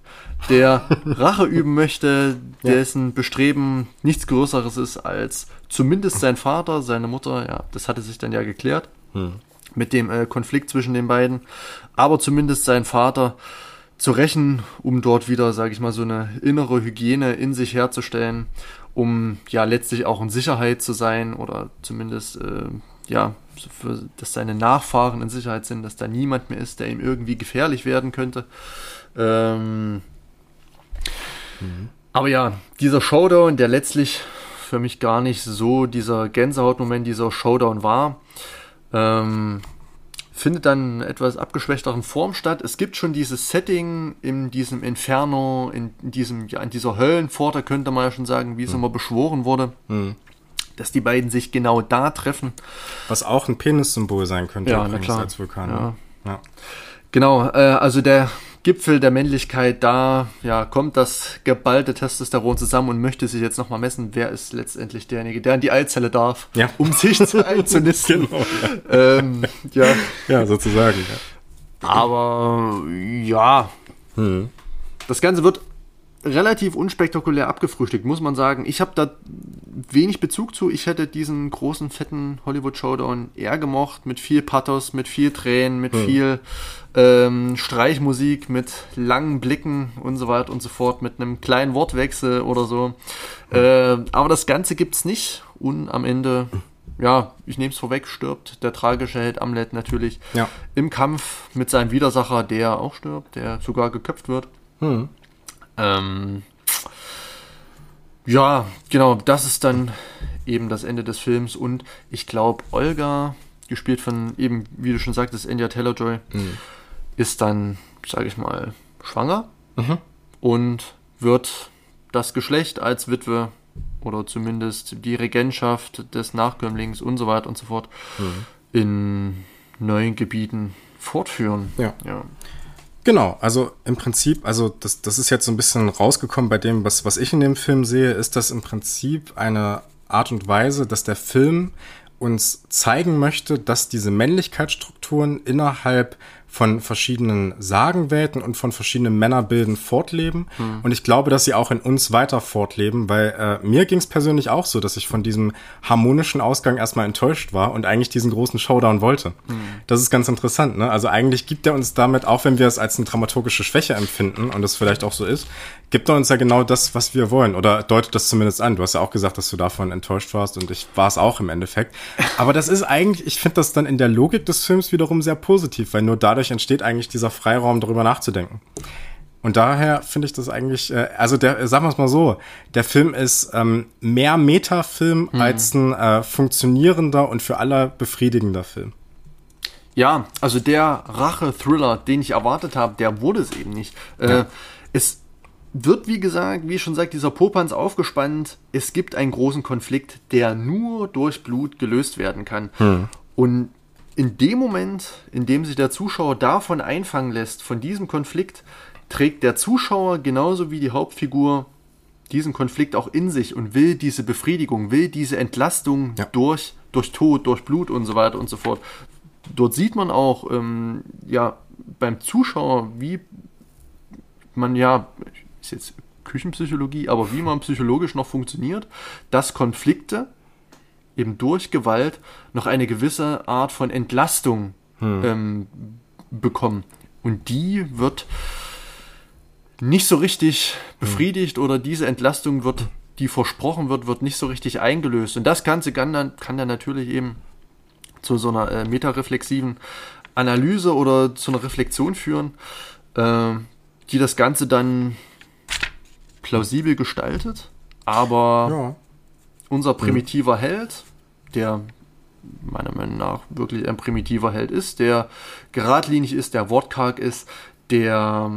der Rache üben möchte, dessen ja. Bestreben nichts Größeres ist als zumindest sein Vater, seine Mutter, ja, das hatte sich dann ja geklärt hm. mit dem äh, Konflikt zwischen den beiden, aber zumindest sein Vater zu rächen, um dort wieder, sage ich mal, so eine innere Hygiene in sich herzustellen, um ja letztlich auch in Sicherheit zu sein oder zumindest äh, ja, für, dass seine Nachfahren in Sicherheit sind, dass da niemand mehr ist, der ihm irgendwie gefährlich werden könnte. Ähm, Mhm. Aber ja, dieser Showdown, der letztlich für mich gar nicht so dieser Gänsehautmoment, dieser Showdown war, ähm, findet dann in etwas abgeschwächteren Form statt. Es gibt schon dieses Setting in diesem Inferno, in, diesem, ja, in dieser Höllenpforte, könnte man ja schon sagen, wie es mhm. immer beschworen wurde. Mhm. Dass die beiden sich genau da treffen. Was auch ein Penissymbol sein könnte, ja, na klar. als Vulkan. Ja. ja. Genau, äh, also der Gipfel der Männlichkeit, da ja, kommt das geballte Testosteron zusammen und möchte sich jetzt nochmal messen, wer ist letztendlich derjenige, der in die Eizelle darf, ja. um sich zu einzunisten. genau, ja. Ähm, ja. ja, sozusagen. Aber ja, hm. das Ganze wird relativ unspektakulär abgefrühstückt, muss man sagen. Ich habe da wenig Bezug zu. Ich hätte diesen großen, fetten Hollywood-Showdown eher gemocht, mit viel Pathos, mit viel Tränen, mit hm. viel ähm, Streichmusik, mit langen Blicken und so weiter und so fort, mit einem kleinen Wortwechsel oder so. Hm. Äh, aber das Ganze gibt's nicht und am Ende ja, ich nehme es vorweg, stirbt der tragische Held Amlet natürlich ja. im Kampf mit seinem Widersacher, der auch stirbt, der sogar geköpft wird. Hm. Ähm, ja, genau, das ist dann eben das Ende des Films und ich glaube, Olga, gespielt von eben, wie du schon sagtest, Anya Taylor-Joy, mhm. ist dann, sage ich mal, schwanger mhm. und wird das Geschlecht als Witwe oder zumindest die Regentschaft des Nachkömmlings und so weiter und so fort mhm. in neuen Gebieten fortführen. Ja. ja. Genau, also im Prinzip, also das, das ist jetzt so ein bisschen rausgekommen bei dem, was, was ich in dem Film sehe, ist das im Prinzip eine Art und Weise, dass der Film uns zeigen möchte, dass diese Männlichkeitsstrukturen innerhalb von verschiedenen Sagenwelten und von verschiedenen Männerbilden fortleben. Hm. Und ich glaube, dass sie auch in uns weiter fortleben, weil äh, mir ging es persönlich auch so, dass ich von diesem harmonischen Ausgang erstmal enttäuscht war und eigentlich diesen großen Showdown wollte. Hm. Das ist ganz interessant. Ne? Also eigentlich gibt er uns damit, auch wenn wir es als eine dramaturgische Schwäche empfinden und das vielleicht auch so ist, gibt er uns ja genau das, was wir wollen. Oder deutet das zumindest an. Du hast ja auch gesagt, dass du davon enttäuscht warst und ich war es auch im Endeffekt. Aber das ist eigentlich, ich finde das dann in der Logik des Films wiederum sehr positiv, weil nur dadurch entsteht eigentlich dieser Freiraum, darüber nachzudenken. Und daher finde ich das eigentlich, äh, also der, sagen wir es mal so, der Film ist ähm, mehr Metafilm mhm. als ein äh, funktionierender und für alle befriedigender Film. Ja, also der Rache-Thriller, den ich erwartet habe, der wurde es eben nicht. Äh, ja. Äh, es wird, wie gesagt, wie schon sagt, dieser Popanz aufgespannt. Es gibt einen großen Konflikt, der nur durch Blut gelöst werden kann. Hm. Und in dem Moment, in dem sich der Zuschauer davon einfangen lässt, von diesem Konflikt, trägt der Zuschauer genauso wie die Hauptfigur diesen Konflikt auch in sich und will diese Befriedigung, will diese Entlastung ja. durch, durch Tod, durch Blut und so weiter und so fort. Dort sieht man auch ähm, ja, beim Zuschauer, wie man ja, ist jetzt Küchenpsychologie, aber wie man psychologisch noch funktioniert, dass Konflikte eben durch Gewalt noch eine gewisse Art von Entlastung hm. ähm, bekommen. Und die wird nicht so richtig befriedigt oder diese Entlastung wird, die versprochen wird, wird nicht so richtig eingelöst. Und das Ganze kann dann, kann dann natürlich eben zu so einer äh, metareflexiven Analyse oder zu einer Reflexion führen, äh, die das Ganze dann plausibel gestaltet. Aber ja. unser primitiver Held, der meiner Meinung nach wirklich ein primitiver Held ist, der geradlinig ist, der wortkarg ist, der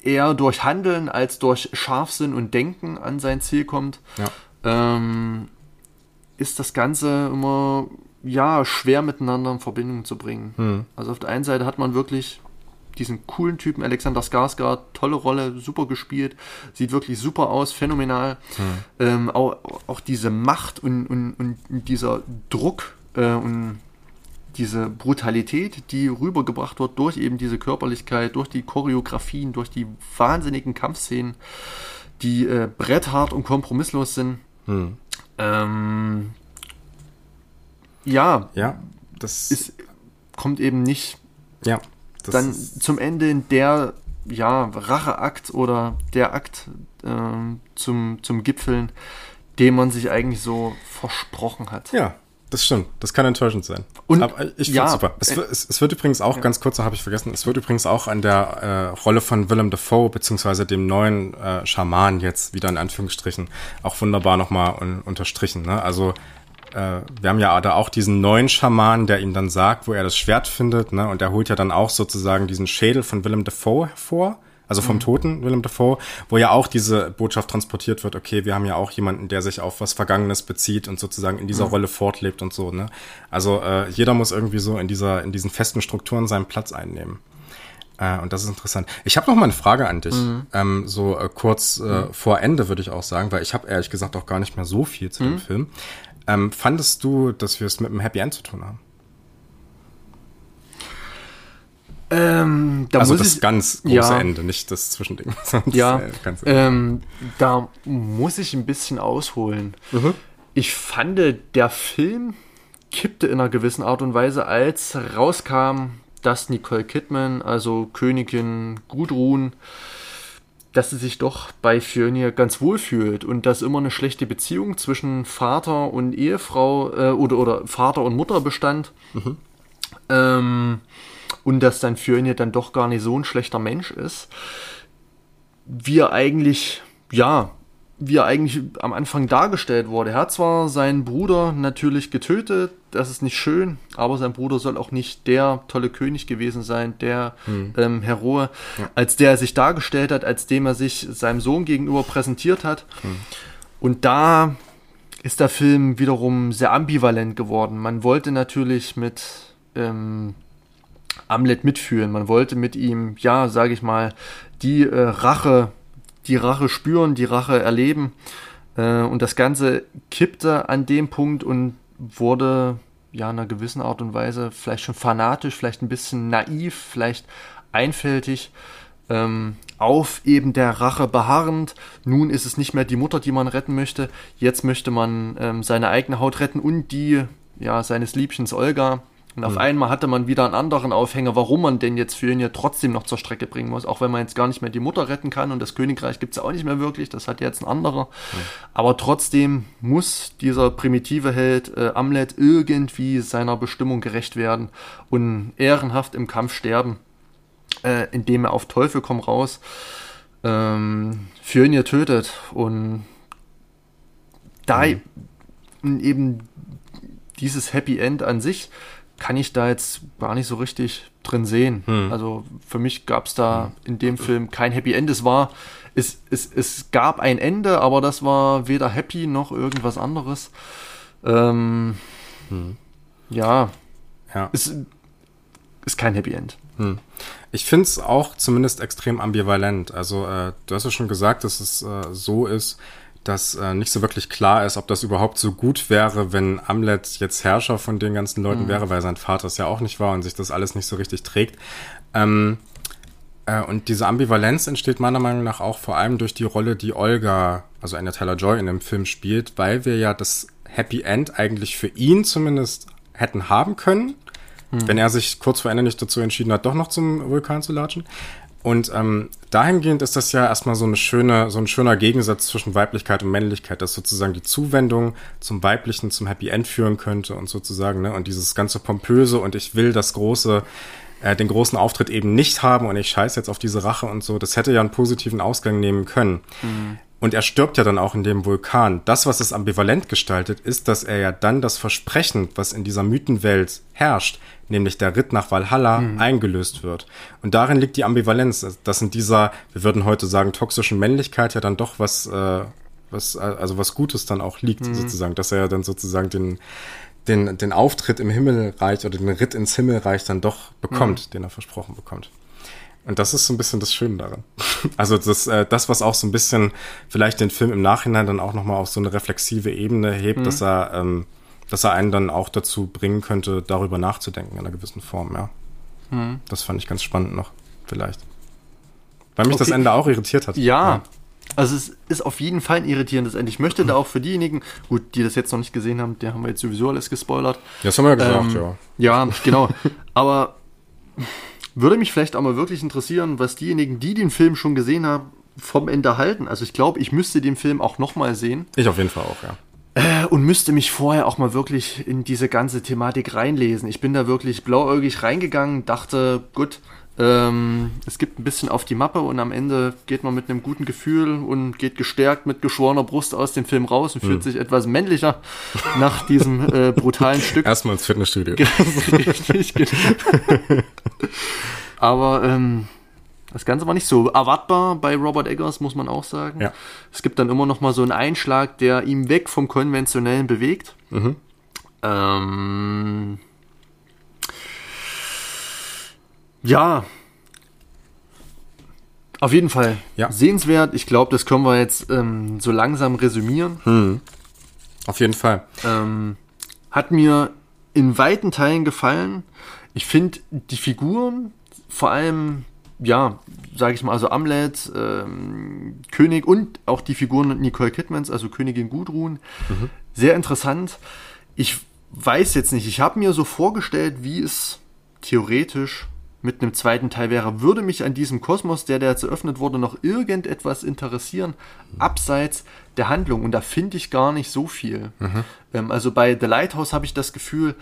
eher durch Handeln als durch Scharfsinn und Denken an sein Ziel kommt, ja. ähm, ist das Ganze immer ja schwer miteinander in Verbindung zu bringen. Hm. Also auf der einen Seite hat man wirklich diesen coolen Typen Alexander Skarsgård, tolle Rolle, super gespielt, sieht wirklich super aus, phänomenal. Hm. Ähm, auch, auch, diese Macht und, und, und dieser Druck äh, und diese Brutalität, die rübergebracht wird durch eben diese Körperlichkeit, durch die Choreografien, durch die wahnsinnigen Kampfszenen, die äh, bretthart und kompromisslos sind. Hm. Ähm, ja, ja, das ist, kommt eben nicht ja, dann zum Ende in der ja, Racheakt oder der Akt äh, zum, zum Gipfeln, den man sich eigentlich so versprochen hat. Ja, das stimmt. Das kann enttäuschend sein. Und Aber ich finde ja, super. Es, äh, es, es, wird übrigens auch, ja. ganz kurz, habe ich vergessen, es wird übrigens auch an der äh, Rolle von Willem Dafoe, beziehungsweise dem neuen äh, Schaman jetzt wieder in Anführungsstrichen, auch wunderbar nochmal un unterstrichen. Ne? Also äh, wir haben ja da auch diesen neuen Schaman, der ihm dann sagt, wo er das Schwert findet, ne? Und er holt ja dann auch sozusagen diesen Schädel von Willem Dafoe hervor also vom mhm. toten Willem Dafoe, wo ja auch diese Botschaft transportiert wird, okay, wir haben ja auch jemanden, der sich auf was Vergangenes bezieht und sozusagen in dieser mhm. Rolle fortlebt und so, ne? Also äh, jeder muss irgendwie so in dieser, in diesen festen Strukturen seinen Platz einnehmen. Äh, und das ist interessant. Ich habe noch mal eine Frage an dich, mhm. ähm, so äh, kurz äh, mhm. vor Ende würde ich auch sagen, weil ich habe ehrlich gesagt auch gar nicht mehr so viel zu dem mhm. Film. Ähm, fandest du, dass wir es mit einem Happy End zu tun haben? Ähm, also das ich, ganz große ja, Ende, nicht das Zwischending. ja, ähm, da muss ich ein bisschen ausholen. Mhm. Ich fand, der Film kippte in einer gewissen Art und Weise, als rauskam, dass Nicole Kidman, also Königin Gudrun, dass sie sich doch bei Fjörnir ganz wohl fühlt und dass immer eine schlechte Beziehung zwischen Vater und Ehefrau äh, oder, oder Vater und Mutter bestand. Mhm. Ähm, und dass dann Fjörnir dann doch gar nicht so ein schlechter Mensch ist, wie er eigentlich, ja, wie er eigentlich am Anfang dargestellt wurde. Er hat zwar seinen Bruder natürlich getötet, das ist nicht schön, aber sein Bruder soll auch nicht der tolle König gewesen sein, der hm. ähm, Heroe, ja. als der er sich dargestellt hat, als dem er sich seinem Sohn gegenüber präsentiert hat. Hm. Und da ist der Film wiederum sehr ambivalent geworden. Man wollte natürlich mit ähm, Amlet mitfühlen. Man wollte mit ihm, ja, sage ich mal, die äh, Rache, die Rache spüren, die Rache erleben. Äh, und das Ganze kippte an dem Punkt und wurde ja in einer gewissen Art und Weise vielleicht schon fanatisch, vielleicht ein bisschen naiv, vielleicht einfältig. Ähm, auf eben der Rache beharrend. Nun ist es nicht mehr die Mutter, die man retten möchte. Jetzt möchte man ähm, seine eigene Haut retten und die ja, seines Liebchens Olga Und auf mhm. einmal hatte man wieder einen anderen Aufhänger, warum man denn jetzt für ihn ja trotzdem noch zur Strecke bringen muss, auch wenn man jetzt gar nicht mehr die Mutter retten kann und das Königreich gibt es ja auch nicht mehr wirklich, das hat jetzt ein anderer. Mhm. Aber trotzdem muss dieser primitive Held äh, Amlet irgendwie seiner Bestimmung gerecht werden und ehrenhaft im Kampf sterben, äh, indem er auf Teufel komm raus ähm, für ihn tötet. Und da mhm. eben dieses Happy End an sich kann ich da jetzt gar nicht so richtig drin sehen. Hm. Also für mich gab es da in dem Film kein Happy End. Es war, es, es, es gab ein Ende, aber das war weder happy noch irgendwas anderes. Ähm, hm. Ja, ja. Es ist kein Happy End. Hm. Ich finde es auch zumindest extrem ambivalent. Also äh, du hast ja schon gesagt, dass es äh, so ist, dass äh, nicht so wirklich klar ist, ob das überhaupt so gut wäre, wenn Amlet jetzt Herrscher von den ganzen Leuten mhm. wäre, weil sein Vater es ja auch nicht war und sich das alles nicht so richtig trägt. Ähm, äh, und diese Ambivalenz entsteht meiner Meinung nach auch vor allem durch die Rolle, die Olga, also Anya Taylor-Joy in dem Film spielt, weil wir ja das Happy End eigentlich für ihn zumindest hätten haben können, mhm. wenn er sich kurz vor Ende nicht dazu entschieden hat, doch noch zum Vulkan zu latschen. Und ähm, dahingehend ist das ja erstmal so eine schöne, so ein schöner Gegensatz zwischen Weiblichkeit und Männlichkeit, dass sozusagen die Zuwendung zum Weiblichen, zum Happy End führen könnte und sozusagen, ne, und dieses ganze Pompöse und ich will das große, äh, den großen Auftritt eben nicht haben und ich scheiße jetzt auf diese Rache und so, das hätte ja einen positiven Ausgang nehmen können. Mhm. Und er stirbt ja dann auch in dem Vulkan. Das, was es ambivalent gestaltet, ist, dass er ja dann das Versprechen, was in dieser Mythenwelt herrscht, nämlich der Ritt nach Valhalla, mhm. eingelöst wird. Und darin liegt die Ambivalenz, dass in dieser, wir würden heute sagen, toxischen Männlichkeit ja dann doch was, äh, was, also was Gutes dann auch liegt, mhm. sozusagen, dass er ja dann sozusagen den, den, den Auftritt im Himmelreich oder den Ritt ins Himmelreich dann doch bekommt, mhm. den er versprochen bekommt. Und das ist so ein bisschen das Schöne daran. Also das, äh, das, was auch so ein bisschen vielleicht den Film im Nachhinein dann auch nochmal auf so eine reflexive Ebene hebt, mhm. dass er, ähm, dass er einen dann auch dazu bringen könnte, darüber nachzudenken in einer gewissen Form, ja. Mhm. Das fand ich ganz spannend noch, vielleicht. Weil mich okay. das Ende auch irritiert hat. Ja. ja. Also es ist auf jeden Fall ein irritierendes Ende. Ich möchte da auch für diejenigen, gut, die das jetzt noch nicht gesehen haben, der haben wir jetzt sowieso alles gespoilert. Ja, das haben wir ja gesagt, ähm, ja. Ja, genau. Aber würde mich vielleicht auch mal wirklich interessieren, was diejenigen, die den Film schon gesehen haben, vom Ende halten. Also ich glaube, ich müsste den Film auch nochmal sehen. Ich auf jeden Fall auch, ja. Äh, und müsste mich vorher auch mal wirklich in diese ganze Thematik reinlesen. Ich bin da wirklich blauäugig reingegangen, dachte, gut, ähm, es gibt ein bisschen auf die Mappe und am Ende geht man mit einem guten Gefühl und geht gestärkt mit geschworener Brust aus dem Film raus und fühlt mhm. sich etwas männlicher nach diesem äh, brutalen Stück. Erstmal ins Fitnessstudio. Richtig, genau. Aber ähm, das Ganze war nicht so erwartbar bei Robert Eggers, muss man auch sagen. Ja. Es gibt dann immer noch mal so einen Einschlag, der ihm weg vom Konventionellen bewegt. Mhm. Ähm, ja. Auf jeden Fall ja. sehenswert. Ich glaube, das können wir jetzt ähm, so langsam resümieren. Hm. Auf jeden Fall. Ähm, hat mir in weiten Teilen gefallen. Ich finde die Figuren, vor allem, ja, sage ich mal, also Amlet, ähm, König und auch die Figuren Nicole Kidmans, also Königin Gudrun, mhm. sehr interessant. Ich weiß jetzt nicht, ich habe mir so vorgestellt, wie es theoretisch mit einem zweiten Teil wäre, würde mich an diesem Kosmos, der, der jetzt eröffnet wurde, noch irgendetwas interessieren, abseits der Handlung. Und da finde ich gar nicht so viel. Mhm. Ähm, also bei The Lighthouse habe ich das Gefühl,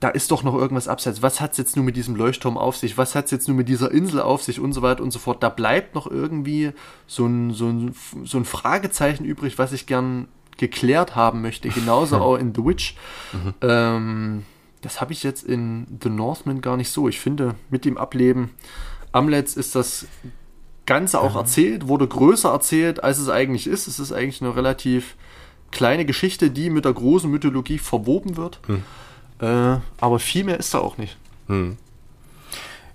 da ist doch noch irgendwas abseits. Was hat es jetzt nur mit diesem Leuchtturm auf sich? Was hat es jetzt nur mit dieser Insel auf sich und so weiter und so fort? Da bleibt noch irgendwie so ein, so ein, so ein Fragezeichen übrig, was ich gern geklärt haben möchte. Genauso auch in The Witch. Mhm. Ähm, das habe ich jetzt in The Northman gar nicht so. Ich finde, mit dem Ableben Amlets ist das Ganze auch ja. erzählt, wurde größer erzählt, als es eigentlich ist. Es ist eigentlich eine relativ kleine Geschichte, die mit der großen Mythologie verwoben wird. Hm. Äh, aber viel mehr ist da auch nicht. Hm.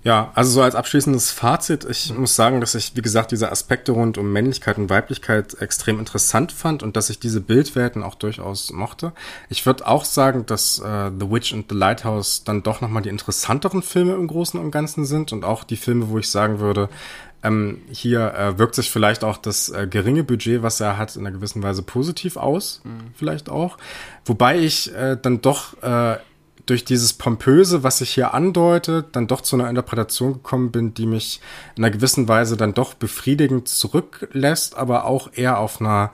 Ja, also so als abschließendes Fazit, ich muss sagen, dass ich, wie gesagt, diese Aspekte rund um Männlichkeit und Weiblichkeit extrem interessant fand und dass ich diese Bildwelten auch durchaus mochte. Ich würde auch sagen, dass äh, The Witch and the Lighthouse dann doch nochmal die interessanteren Filme im Großen und Ganzen sind und auch die Filme, wo ich sagen würde, ähm, hier äh, wirkt sich vielleicht auch das äh, geringe Budget, was er hat, in einer gewissen Weise positiv aus, mhm. vielleicht auch. Wobei ich äh, dann doch äh, durch dieses Pompöse, was sich hier andeutet, dann doch zu einer Interpretation gekommen bin, die mich in einer gewissen Weise dann doch befriedigend zurücklässt, aber auch eher auf einer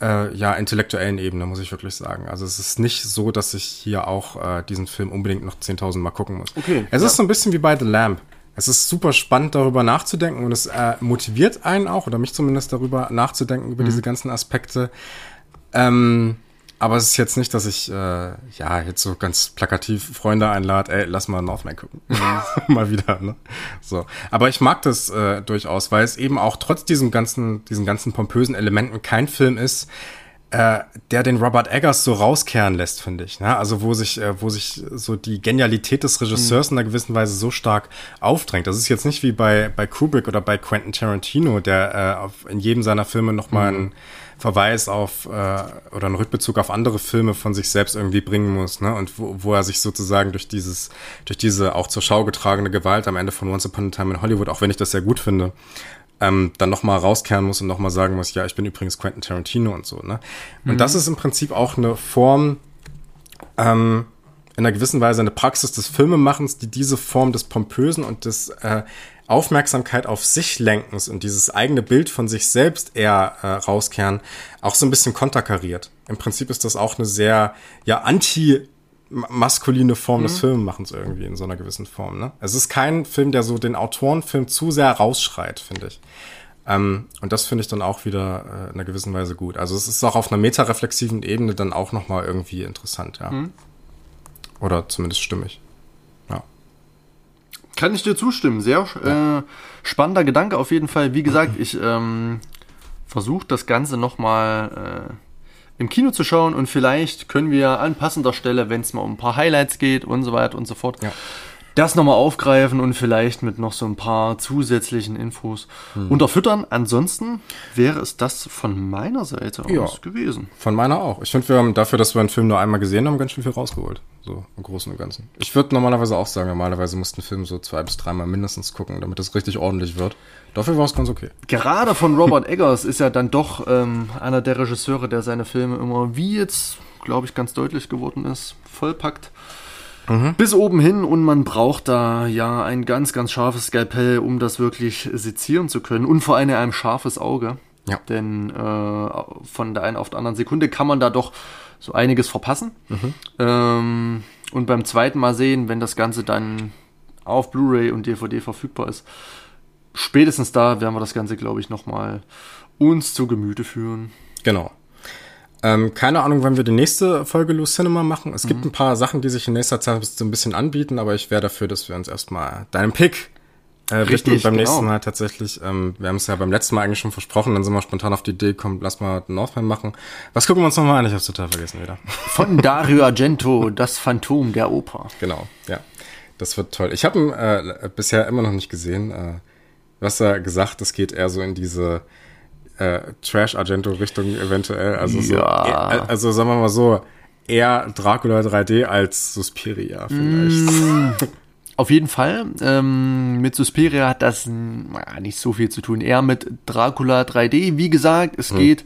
äh, ja, intellektuellen Ebene, muss ich wirklich sagen. Also es ist nicht so, dass ich hier auch äh, diesen Film unbedingt noch 10.000 Mal gucken muss. Okay. Es ja. ist so ein bisschen wie bei The Lamp. Es ist super spannend, darüber nachzudenken und es äh, motiviert einen auch, oder mich zumindest darüber nachzudenken, über mhm. diese ganzen Aspekte. Ähm, aber es ist jetzt nicht, dass ich äh, ja jetzt so ganz plakativ Freunde einlade, ey, lass mal Northman gucken. Mhm. mal wieder, ne? So. Aber ich mag das äh, durchaus, weil es eben auch trotz diesem ganzen, diesen ganzen pompösen Elementen kein Film ist, äh, der den Robert Eggers so rauskehren lässt, finde ich. Ne? Also wo sich, äh, wo sich so die Genialität des Regisseurs mhm. in einer gewissen Weise so stark aufdrängt. Das ist jetzt nicht wie bei, bei Kubrick oder bei Quentin Tarantino, der äh, auf, in jedem seiner Filme nochmal mhm. ein Verweis auf äh, oder einen Rückbezug auf andere Filme von sich selbst irgendwie bringen muss, ne? Und wo, wo er sich sozusagen durch dieses, durch diese auch zur Schau getragene Gewalt am Ende von Once Upon a Time in Hollywood, auch wenn ich das sehr gut finde, ähm, dann nochmal rauskehren muss und nochmal sagen muss, ja, ich bin übrigens Quentin Tarantino und so, ne? Und mhm. das ist im Prinzip auch eine Form, ähm, in einer gewissen Weise eine Praxis des Filmemachens, die diese Form des Pompösen und des äh, Aufmerksamkeit auf sich lenkens und dieses eigene Bild von sich selbst eher äh, rauskehren, auch so ein bisschen konterkariert. Im Prinzip ist das auch eine sehr, ja, anti maskuline Form mhm. des Filmemachens irgendwie in so einer gewissen Form. Ne? Es ist kein Film, der so den Autorenfilm zu sehr rausschreit, finde ich. Ähm, und das finde ich dann auch wieder äh, in einer gewissen Weise gut. Also es ist auch auf einer metareflexiven Ebene dann auch nochmal irgendwie interessant, ja. Mhm. Oder zumindest stimmig. Kann ich dir zustimmen. Sehr äh, spannender Gedanke auf jeden Fall. Wie gesagt, ich ähm, versuche das Ganze nochmal äh, im Kino zu schauen und vielleicht können wir an passender Stelle, wenn es mal um ein paar Highlights geht und so weiter und so fort, ja das nochmal aufgreifen und vielleicht mit noch so ein paar zusätzlichen Infos hm. unterfüttern. Ansonsten wäre es das von meiner Seite ja, aus gewesen. Von meiner auch. Ich finde, wir haben dafür, dass wir einen Film nur einmal gesehen haben, ganz schön viel rausgeholt. So im Großen und Ganzen. Ich würde normalerweise auch sagen, normalerweise muss ein Film so zwei bis dreimal mindestens gucken, damit es richtig ordentlich wird. Dafür war es ganz okay. Gerade von Robert Eggers ist ja dann doch ähm, einer der Regisseure, der seine Filme immer, wie jetzt, glaube ich, ganz deutlich geworden ist, vollpackt. Mhm. Bis oben hin und man braucht da ja ein ganz, ganz scharfes Skalpell, um das wirklich sezieren zu können und vor allem ein scharfes Auge. Ja. Denn äh, von der einen auf der anderen Sekunde kann man da doch so einiges verpassen. Mhm. Ähm, und beim zweiten Mal sehen, wenn das Ganze dann auf Blu-ray und DVD verfügbar ist, spätestens da werden wir das Ganze, glaube ich, nochmal uns zu Gemüte führen. Genau. Ähm, keine Ahnung, wann wir die nächste Folge Loose Cinema machen. Es mhm. gibt ein paar Sachen, die sich in nächster Zeit so ein bisschen anbieten, aber ich wäre dafür, dass wir uns erstmal deinen Pick äh, Richtig, beim genau. nächsten Mal tatsächlich. Ähm, wir haben es ja beim letzten Mal eigentlich schon versprochen, dann sind wir spontan auf die Idee gekommen, lass mal Northman machen. Was gucken wir uns nochmal an? Ich hab's total vergessen wieder. Von Dario Argento, das Phantom der Oper. Genau, ja. Das wird toll. Ich habe ihn äh, bisher immer noch nicht gesehen. Äh, was er gesagt, es geht eher so in diese äh, Trash-Argento-Richtung eventuell. Also, ja. so, also sagen wir mal so, eher Dracula 3D als Suspiria vielleicht. Mm, auf jeden Fall. Ähm, mit Suspiria hat das na, nicht so viel zu tun. Eher mit Dracula 3D. Wie gesagt, es hm. geht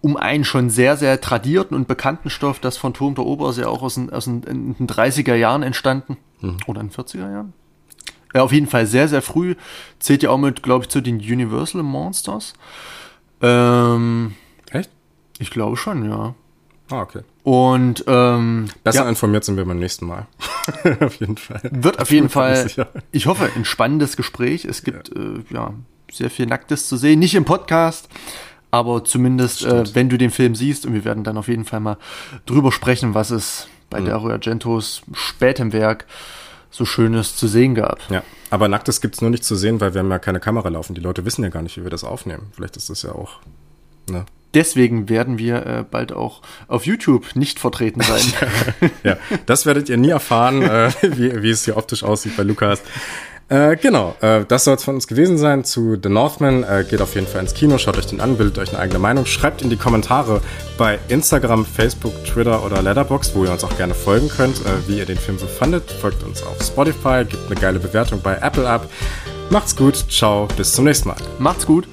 um einen schon sehr, sehr tradierten und bekannten Stoff. Das Phantom der Oper ist ja auch aus den, aus den, in den 30er Jahren entstanden. Hm. Oder in den 40er Jahren. Ja, auf jeden Fall sehr, sehr früh. Zählt ja auch mit, glaube ich, zu den Universal Monsters. Ähm, Echt? Ich glaube schon, ja. Ah, okay. Und ähm, besser ja, informiert sind wir beim nächsten Mal. auf jeden Fall. Wird auf jeden Fall, ich hoffe, ein spannendes Gespräch. Es gibt ja. Äh, ja sehr viel Nacktes zu sehen, nicht im Podcast, aber zumindest, äh, wenn du den Film siehst, und wir werden dann auf jeden Fall mal drüber sprechen, was es bei mhm. Dario Argentos spätem Werk so Schönes zu sehen gab. Ja, aber Nacktes gibt es nur nicht zu sehen, weil wir haben ja keine Kamera laufen. Die Leute wissen ja gar nicht, wie wir das aufnehmen. Vielleicht ist das ja auch. Ne? Deswegen werden wir äh, bald auch auf YouTube nicht vertreten sein. ja, das werdet ihr nie erfahren, äh, wie, wie es hier optisch aussieht bei Lukas. Äh, genau, äh, das soll es von uns gewesen sein zu The Northman. Äh, geht auf jeden Fall ins Kino, schaut euch den an, bildet euch eine eigene Meinung. Schreibt in die Kommentare bei Instagram, Facebook, Twitter oder Letterboxd, wo ihr uns auch gerne folgen könnt, äh, wie ihr den Film so fandet. Folgt uns auf Spotify, gebt eine geile Bewertung bei Apple ab. Macht's gut, ciao, bis zum nächsten Mal. Macht's gut.